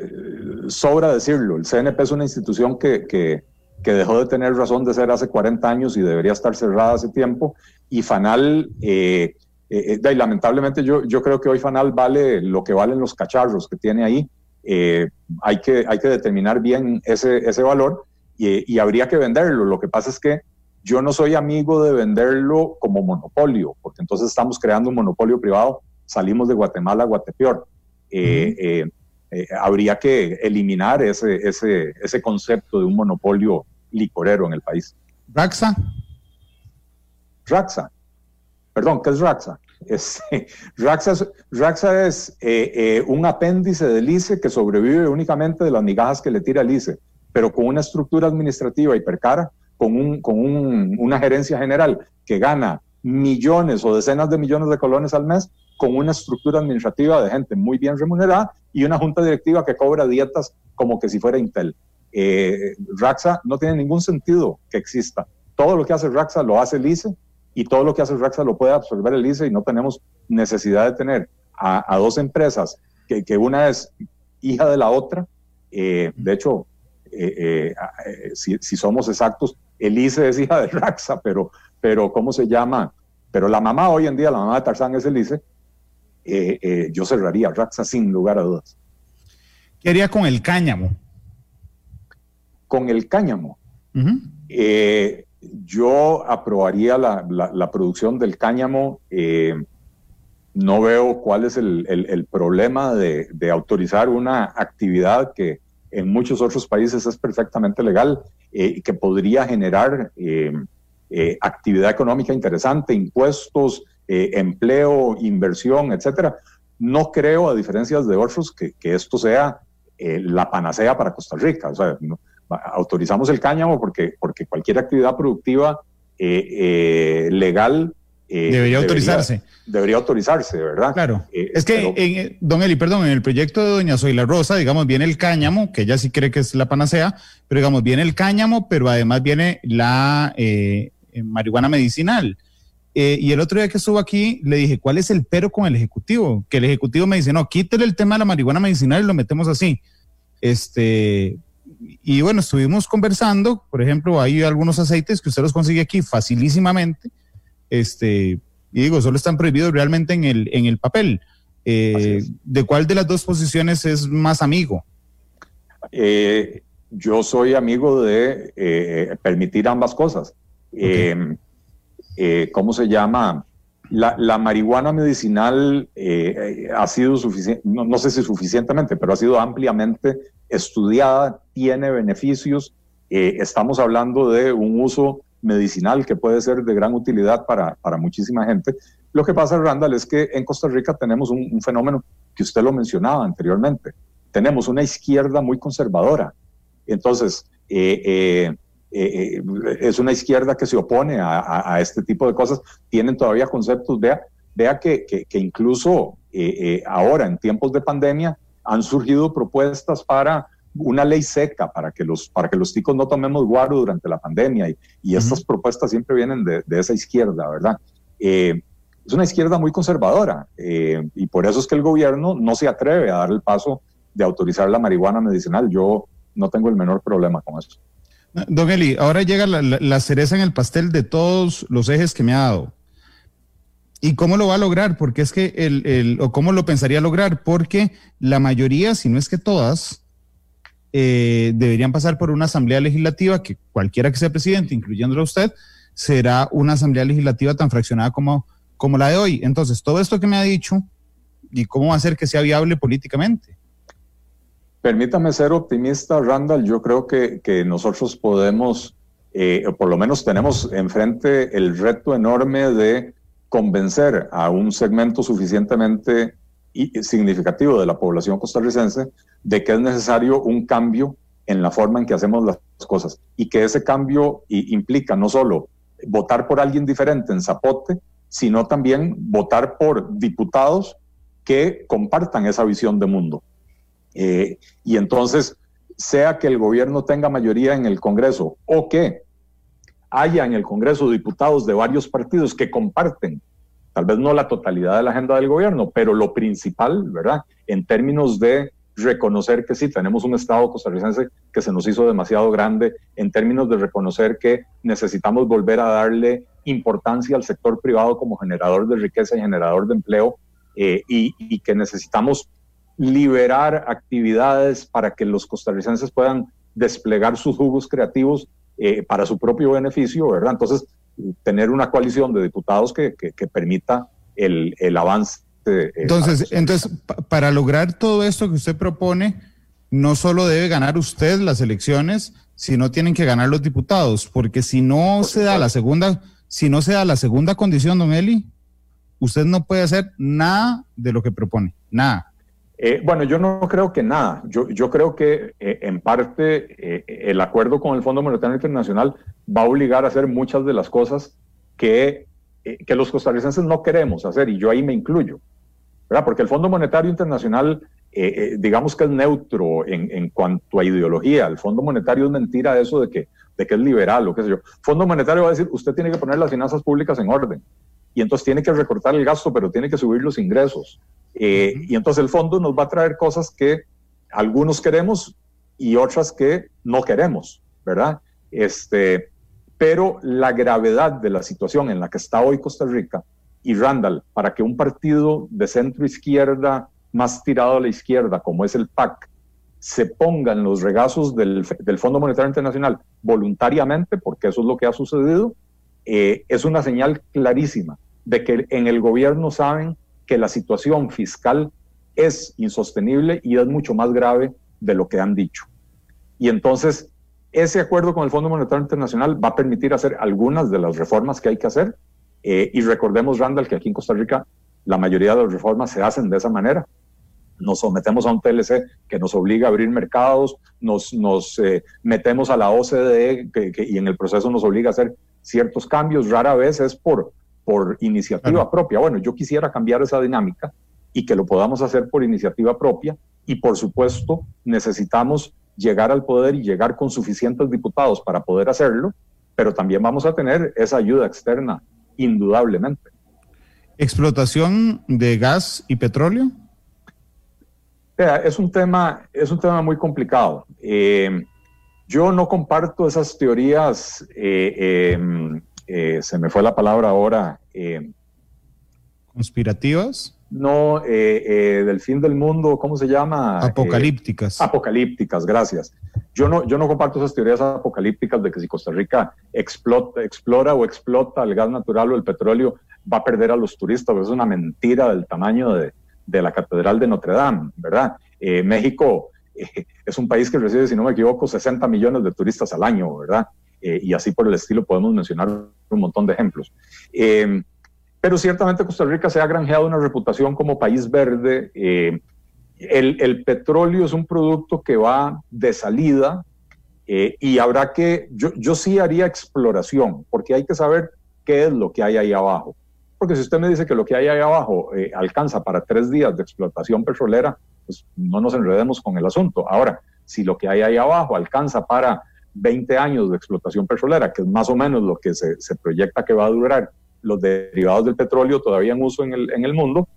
Speaker 2: sobra decirlo, el CNP es una institución que, que que dejó de tener razón de ser hace 40 años y debería estar cerrada hace tiempo. Y Fanal, eh, eh, eh lamentablemente yo, yo creo que hoy Fanal vale lo que valen los cacharros que tiene ahí. hay, que, hay que determinar bien ese, ese valor y, y habría que venderlo. Lo que pasa es que yo no soy amigo de venderlo como monopolio, porque entonces estamos creando un monopolio privado, salimos de Guatemala a Guatepeor. Eh, eh, habría que eliminar ese, ese, ese concepto de un monopolio licorero en el país.
Speaker 1: Raxa.
Speaker 2: Raxa. Perdón, ¿qué es Raxa? Es, Raxa es, Raxa es eh, eh, un apéndice del ICE que sobrevive únicamente de las migajas que le tira el ICE, pero con una estructura administrativa hipercara, con, un, con un, una gerencia general que gana millones o decenas de millones de colones al mes, con una estructura administrativa de gente muy bien remunerada y una junta directiva que cobra dietas como que si fuera Intel. Eh, Raxa no tiene ningún sentido que exista. Todo lo que hace Raxa lo hace el ICE y todo lo que hace Raxa lo puede absorber el ICE y no tenemos necesidad de tener a, dos empresas que, que, una es hija de la otra. Eh, de hecho, eh, si, si, somos exactos, el ICE es hija de Raxa, pero, pero ¿cómo se llama? Pero la mamá hoy en día, la mamá de Tarzán es el ICE. yo cerraría Raxa sin lugar a dudas.
Speaker 1: ¿Qué haría con el cáñamo?
Speaker 2: con el cáñamo. Eh, yo aprobaría la, producción del cáñamo. Eh, no veo cuál es el, problema de, autorizar una actividad que en muchos otros países es perfectamente legal eh, que podría generar actividad económica interesante, impuestos, empleo, inversión, etcétera. No creo, a diferencia de otros, que, esto sea la panacea para Costa Rica. O sea, autorizamos el cáñamo porque, porque cualquier actividad productiva eh, eh, legal
Speaker 1: eh, debería autorizarse.
Speaker 2: Debería autorizarse, ¿verdad?
Speaker 1: Claro. es que, don Eli, perdón, en el proyecto de doña Zoila Rosa, digamos, viene el cáñamo, que ella sí cree que es la panacea, pero digamos, viene el cáñamo, pero además viene la marihuana medicinal. y el otro día que estuvo aquí, le dije, ¿cuál es el pero con el Ejecutivo? Que el Ejecutivo me dice, no, quítele el tema de la marihuana medicinal y lo metemos así. Este, y bueno, estuvimos conversando, por ejemplo, hay algunos aceites que usted los consigue aquí facilísimamente, este, y digo, solo están prohibidos realmente en el, en el papel. Eh, ¿De cuál de las dos posiciones es más amigo?
Speaker 2: Eh, yo soy amigo de eh, permitir ambas cosas. ¿Cómo se llama? La, marihuana medicinal ha sido suficiente, no, sé si suficientemente, pero ha sido ampliamente estudiada, tiene beneficios. Estamos hablando de un uso medicinal que puede ser de gran utilidad para, para muchísima gente. Lo que pasa, Randall, es que en Costa Rica tenemos un, fenómeno que usted lo mencionaba anteriormente. Tenemos una izquierda muy conservadora. Entonces, eh, eh, es una izquierda que se opone a, este tipo de cosas. Tienen todavía conceptos, vea, vea que incluso ahora, en tiempos de pandemia, han surgido propuestas para una ley seca para que los, para que los ticos no tomemos guaro durante la pandemia y, y estas propuestas siempre vienen de, de esa izquierda, ¿verdad? Eh, es una izquierda muy conservadora eh, y por eso es que el gobierno no se atreve a dar el paso de autorizar la marihuana medicinal. Yo no tengo el menor problema con eso.
Speaker 1: Don Eli, ahora llega la, la cereza en el pastel de todos los ejes que me ha dado. ¿Y cómo lo va a lograr? Porque es que el, el, o cómo lo pensaría lograr, porque la mayoría, si no es que todas, eh, deberían pasar por una asamblea legislativa que cualquiera que sea presidente, incluyéndolo usted, será una asamblea legislativa tan fraccionada como, como la de hoy. Entonces, todo esto que me ha dicho, ¿y cómo va a hacer que sea viable políticamente?
Speaker 2: Permítame ser optimista, Randall. Yo creo que, que nosotros podemos, eh, o por lo menos tenemos enfrente el reto enorme de convencer a un segmento suficientemente significativo de la población costarricense de que es necesario un cambio en la forma en que hacemos las cosas y que ese cambio implica no solo votar por alguien diferente en Zapote, sino también votar por diputados que compartan esa visión de mundo. Eh, y entonces, sea que el gobierno tenga mayoría en el Congreso o que haya en el Congreso diputados de varios partidos que comparten, tal vez no la totalidad de la agenda del gobierno, pero lo principal, ¿verdad? En términos de reconocer que sí, tenemos un Estado costarricense que se nos hizo demasiado grande en términos de reconocer que necesitamos volver a darle importancia al sector privado como generador de riqueza y generador de empleo eh, y, que necesitamos liberar actividades para que los costarricenses puedan desplegar sus jugos creativos eh, para su propio beneficio, ¿verdad? Entonces, tener una coalición de diputados que, que, permita el, el avance.
Speaker 1: Eh, entonces, entonces para lograr todo esto que usted propone, no solo debe ganar usted las elecciones, sino tienen que ganar los diputados, porque si no se da la segunda, si no se da la segunda condición, don Eli, usted no puede hacer nada de lo que propone, nada.
Speaker 2: Eh, bueno, yo no creo que nada. Yo, yo creo que eh, en parte eh, el acuerdo con el Fondo Monetario Internacional va a obligar a hacer muchas de las cosas que, que los costarricenses no queremos hacer, y yo ahí me incluyo. ¿verdad? Porque el Fondo Monetario Internacional, digamos que es neutro en, en, cuanto a ideología. El Fondo Monetario es mentira eso de que, de que es liberal o qué sé yo. Fondo Monetario va a decir, usted tiene que poner las finanzas públicas en orden. Y entonces tiene que recortar el gasto, pero tiene que subir los ingresos. Eh, y entonces el fondo nos va a traer cosas que algunos queremos y otras que no queremos, ¿verdad? Este, pero la gravedad de la situación en la que está hoy Costa Rica y Randall, para que un partido de centro izquierda más tirado a la izquierda, como es el PAC, se ponga en los regazos del, del Fondo Monetario Internacional voluntariamente, porque eso es lo que ha sucedido, eh, es una señal clarísima de que en el gobierno saben que la situación fiscal es insostenible y es mucho más grave de lo que han dicho. Y entonces, ese acuerdo con el Fondo Monetario Internacional va a permitir hacer algunas de las reformas que hay que hacer. Eh, y recordemos, Randall, que aquí en Costa Rica la mayoría de las reformas se hacen de esa manera. Nos sometemos a un TLC que nos obliga a abrir mercados, nos, nos eh, metemos a la OCDE y en el proceso nos obliga a hacer ciertos cambios. Rara vez es por, por iniciativa propia. Bueno, yo quisiera cambiar esa dinámica y que lo podamos hacer por iniciativa propia y por supuesto necesitamos llegar al poder y llegar con suficientes diputados para poder hacerlo, pero también vamos a tener esa ayuda externa, indudablemente.
Speaker 1: ¿Explotación de gas y petróleo?
Speaker 2: Es un tema, es un tema muy complicado. Eh, yo no comparto esas teorías eh, em, eh, se me fue la palabra ahora.
Speaker 1: Eh, ¿Conspirativas?
Speaker 2: No, eh, del fin del mundo, ¿cómo se llama?
Speaker 1: Apocalípticas.
Speaker 2: apocalípticas, gracias. Yo no, yo no comparto esas teorías apocalípticas de que si Costa Rica explota, explora o explota el gas natural o el petróleo, va a perder a los turistas. Es una mentira del tamaño de, de la Catedral de Notre Dame, ¿verdad? México es un país que recibe, si no me equivoco, 60 millones de turistas al año, ¿verdad? Eh, y así por el estilo podemos mencionar un montón de ejemplos. Eh, pero ciertamente Costa Rica se ha granjeado una reputación como país verde. Eh, el, petróleo es un producto que va de salida y habrá que, yo, yo sí haría exploración, porque hay que saber qué es lo que hay ahí abajo. Porque si usted me dice que lo que hay ahí abajo alcanza para tres días de explotación petrolera, pues no nos enredemos con el asunto. Ahora, si lo que hay ahí abajo alcanza para 20 años de explotación petrolera, que es más o menos lo que se, proyecta que va a durar los derivados del petróleo todavía en uso en el, mundo,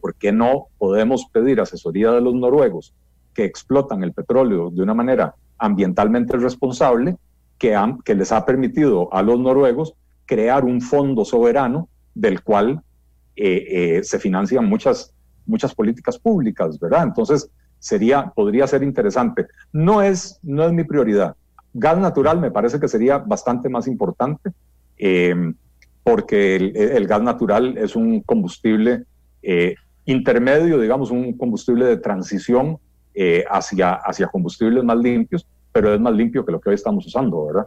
Speaker 2: ¿por qué no podemos pedir asesoría de los noruegos que explotan el petróleo de una manera ambientalmente responsable que les ha permitido a los noruegos crear un fondo soberano del cual eh, eh, se financian muchas, muchas políticas públicas, ¿verdad? Entonces, sería, podría ser interesante. No es, no es mi prioridad. Gas natural me parece que sería bastante más importante em, porque el, gas natural es un combustible eh, intermedio, digamos, un combustible de transición eh, hacia, hacia combustibles más limpios, pero es más limpio que lo que hoy estamos usando, ¿verdad?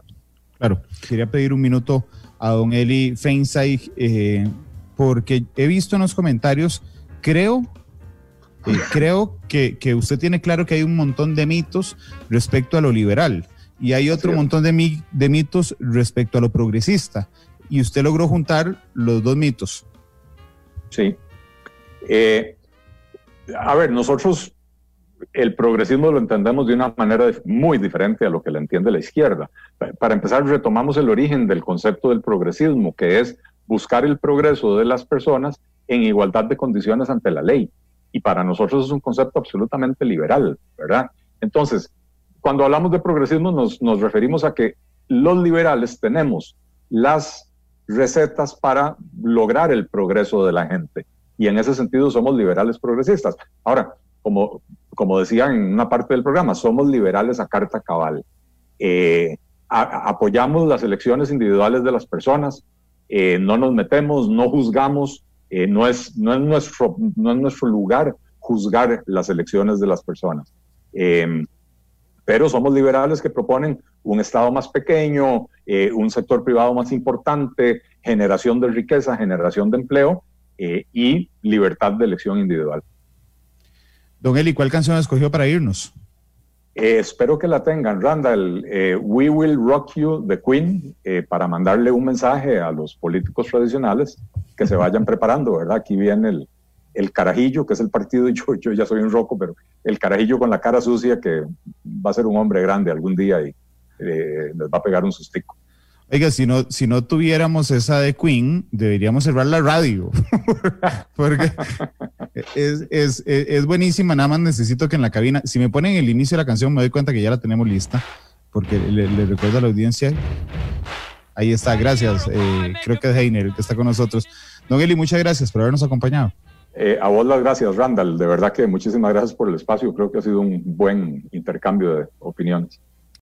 Speaker 1: Claro, quería pedir un minuto a don Eli Feinstein, eh, porque he visto en los comentarios, creo eh, creo que, usted tiene claro que hay un montón de mitos respecto a lo liberal y hay otro montón de, de mitos respecto a lo progresista. Y usted logró juntar los dos mitos.
Speaker 2: Sí. Eh, a ver, nosotros el progresismo lo entendemos de una manera muy diferente a lo que le entiende la izquierda. Para empezar, retomamos el origen del concepto del progresismo, que es buscar el progreso de las personas en igualdad de condiciones ante la ley. Y para nosotros es un concepto absolutamente liberal, ¿verdad? Entonces, cuando hablamos de progresismo nos, nos referimos a que los liberales tenemos las recetas para lograr el progreso de la gente. Y en ese sentido somos liberales progresistas. Ahora, como, como decía en una parte del programa, somos liberales a carta cabal. Eh, apoyamos las elecciones individuales de las personas, eh, no nos metemos, no juzgamos, eh, no, es, no, es nuestro, no es nuestro lugar juzgar las elecciones de las personas. Em, pero somos liberales que proponen un Estado más pequeño, eh, un sector privado más importante, generación de riqueza, generación de empleo y libertad de elección individual.
Speaker 1: Don Eli, ¿cuál canción escogió para irnos?
Speaker 2: Eh, espero que la tengan, Randall. Eh, We Will Rock You, The Queen, eh, para mandarle un mensaje a los políticos tradicionales que se vayan preparando, ¿verdad? Aquí viene el, el carajillo, que es el partido, yo, yo ya soy un roco, pero el carajillo con la cara sucia que va a ser un hombre grande algún día y les va a pegar un sustico.
Speaker 1: Oiga, si no, si no tuviéramos esa de Queen, deberíamos cerrar la radio. Porque es, es, es, buenísima, nada más necesito que en la cabina, si me ponen el inicio de la canción, me doy cuenta que ya la tenemos lista, porque le, recuerdo a la audiencia. Ahí está, gracias. Eh, creo que es Heiner que está con nosotros. Don Eli, muchas gracias por habernos acompañado.
Speaker 2: Eh, a vos las gracias, Randall. De verdad que muchísimas gracias por el espacio. Creo que ha sido un buen intercambio de opiniones.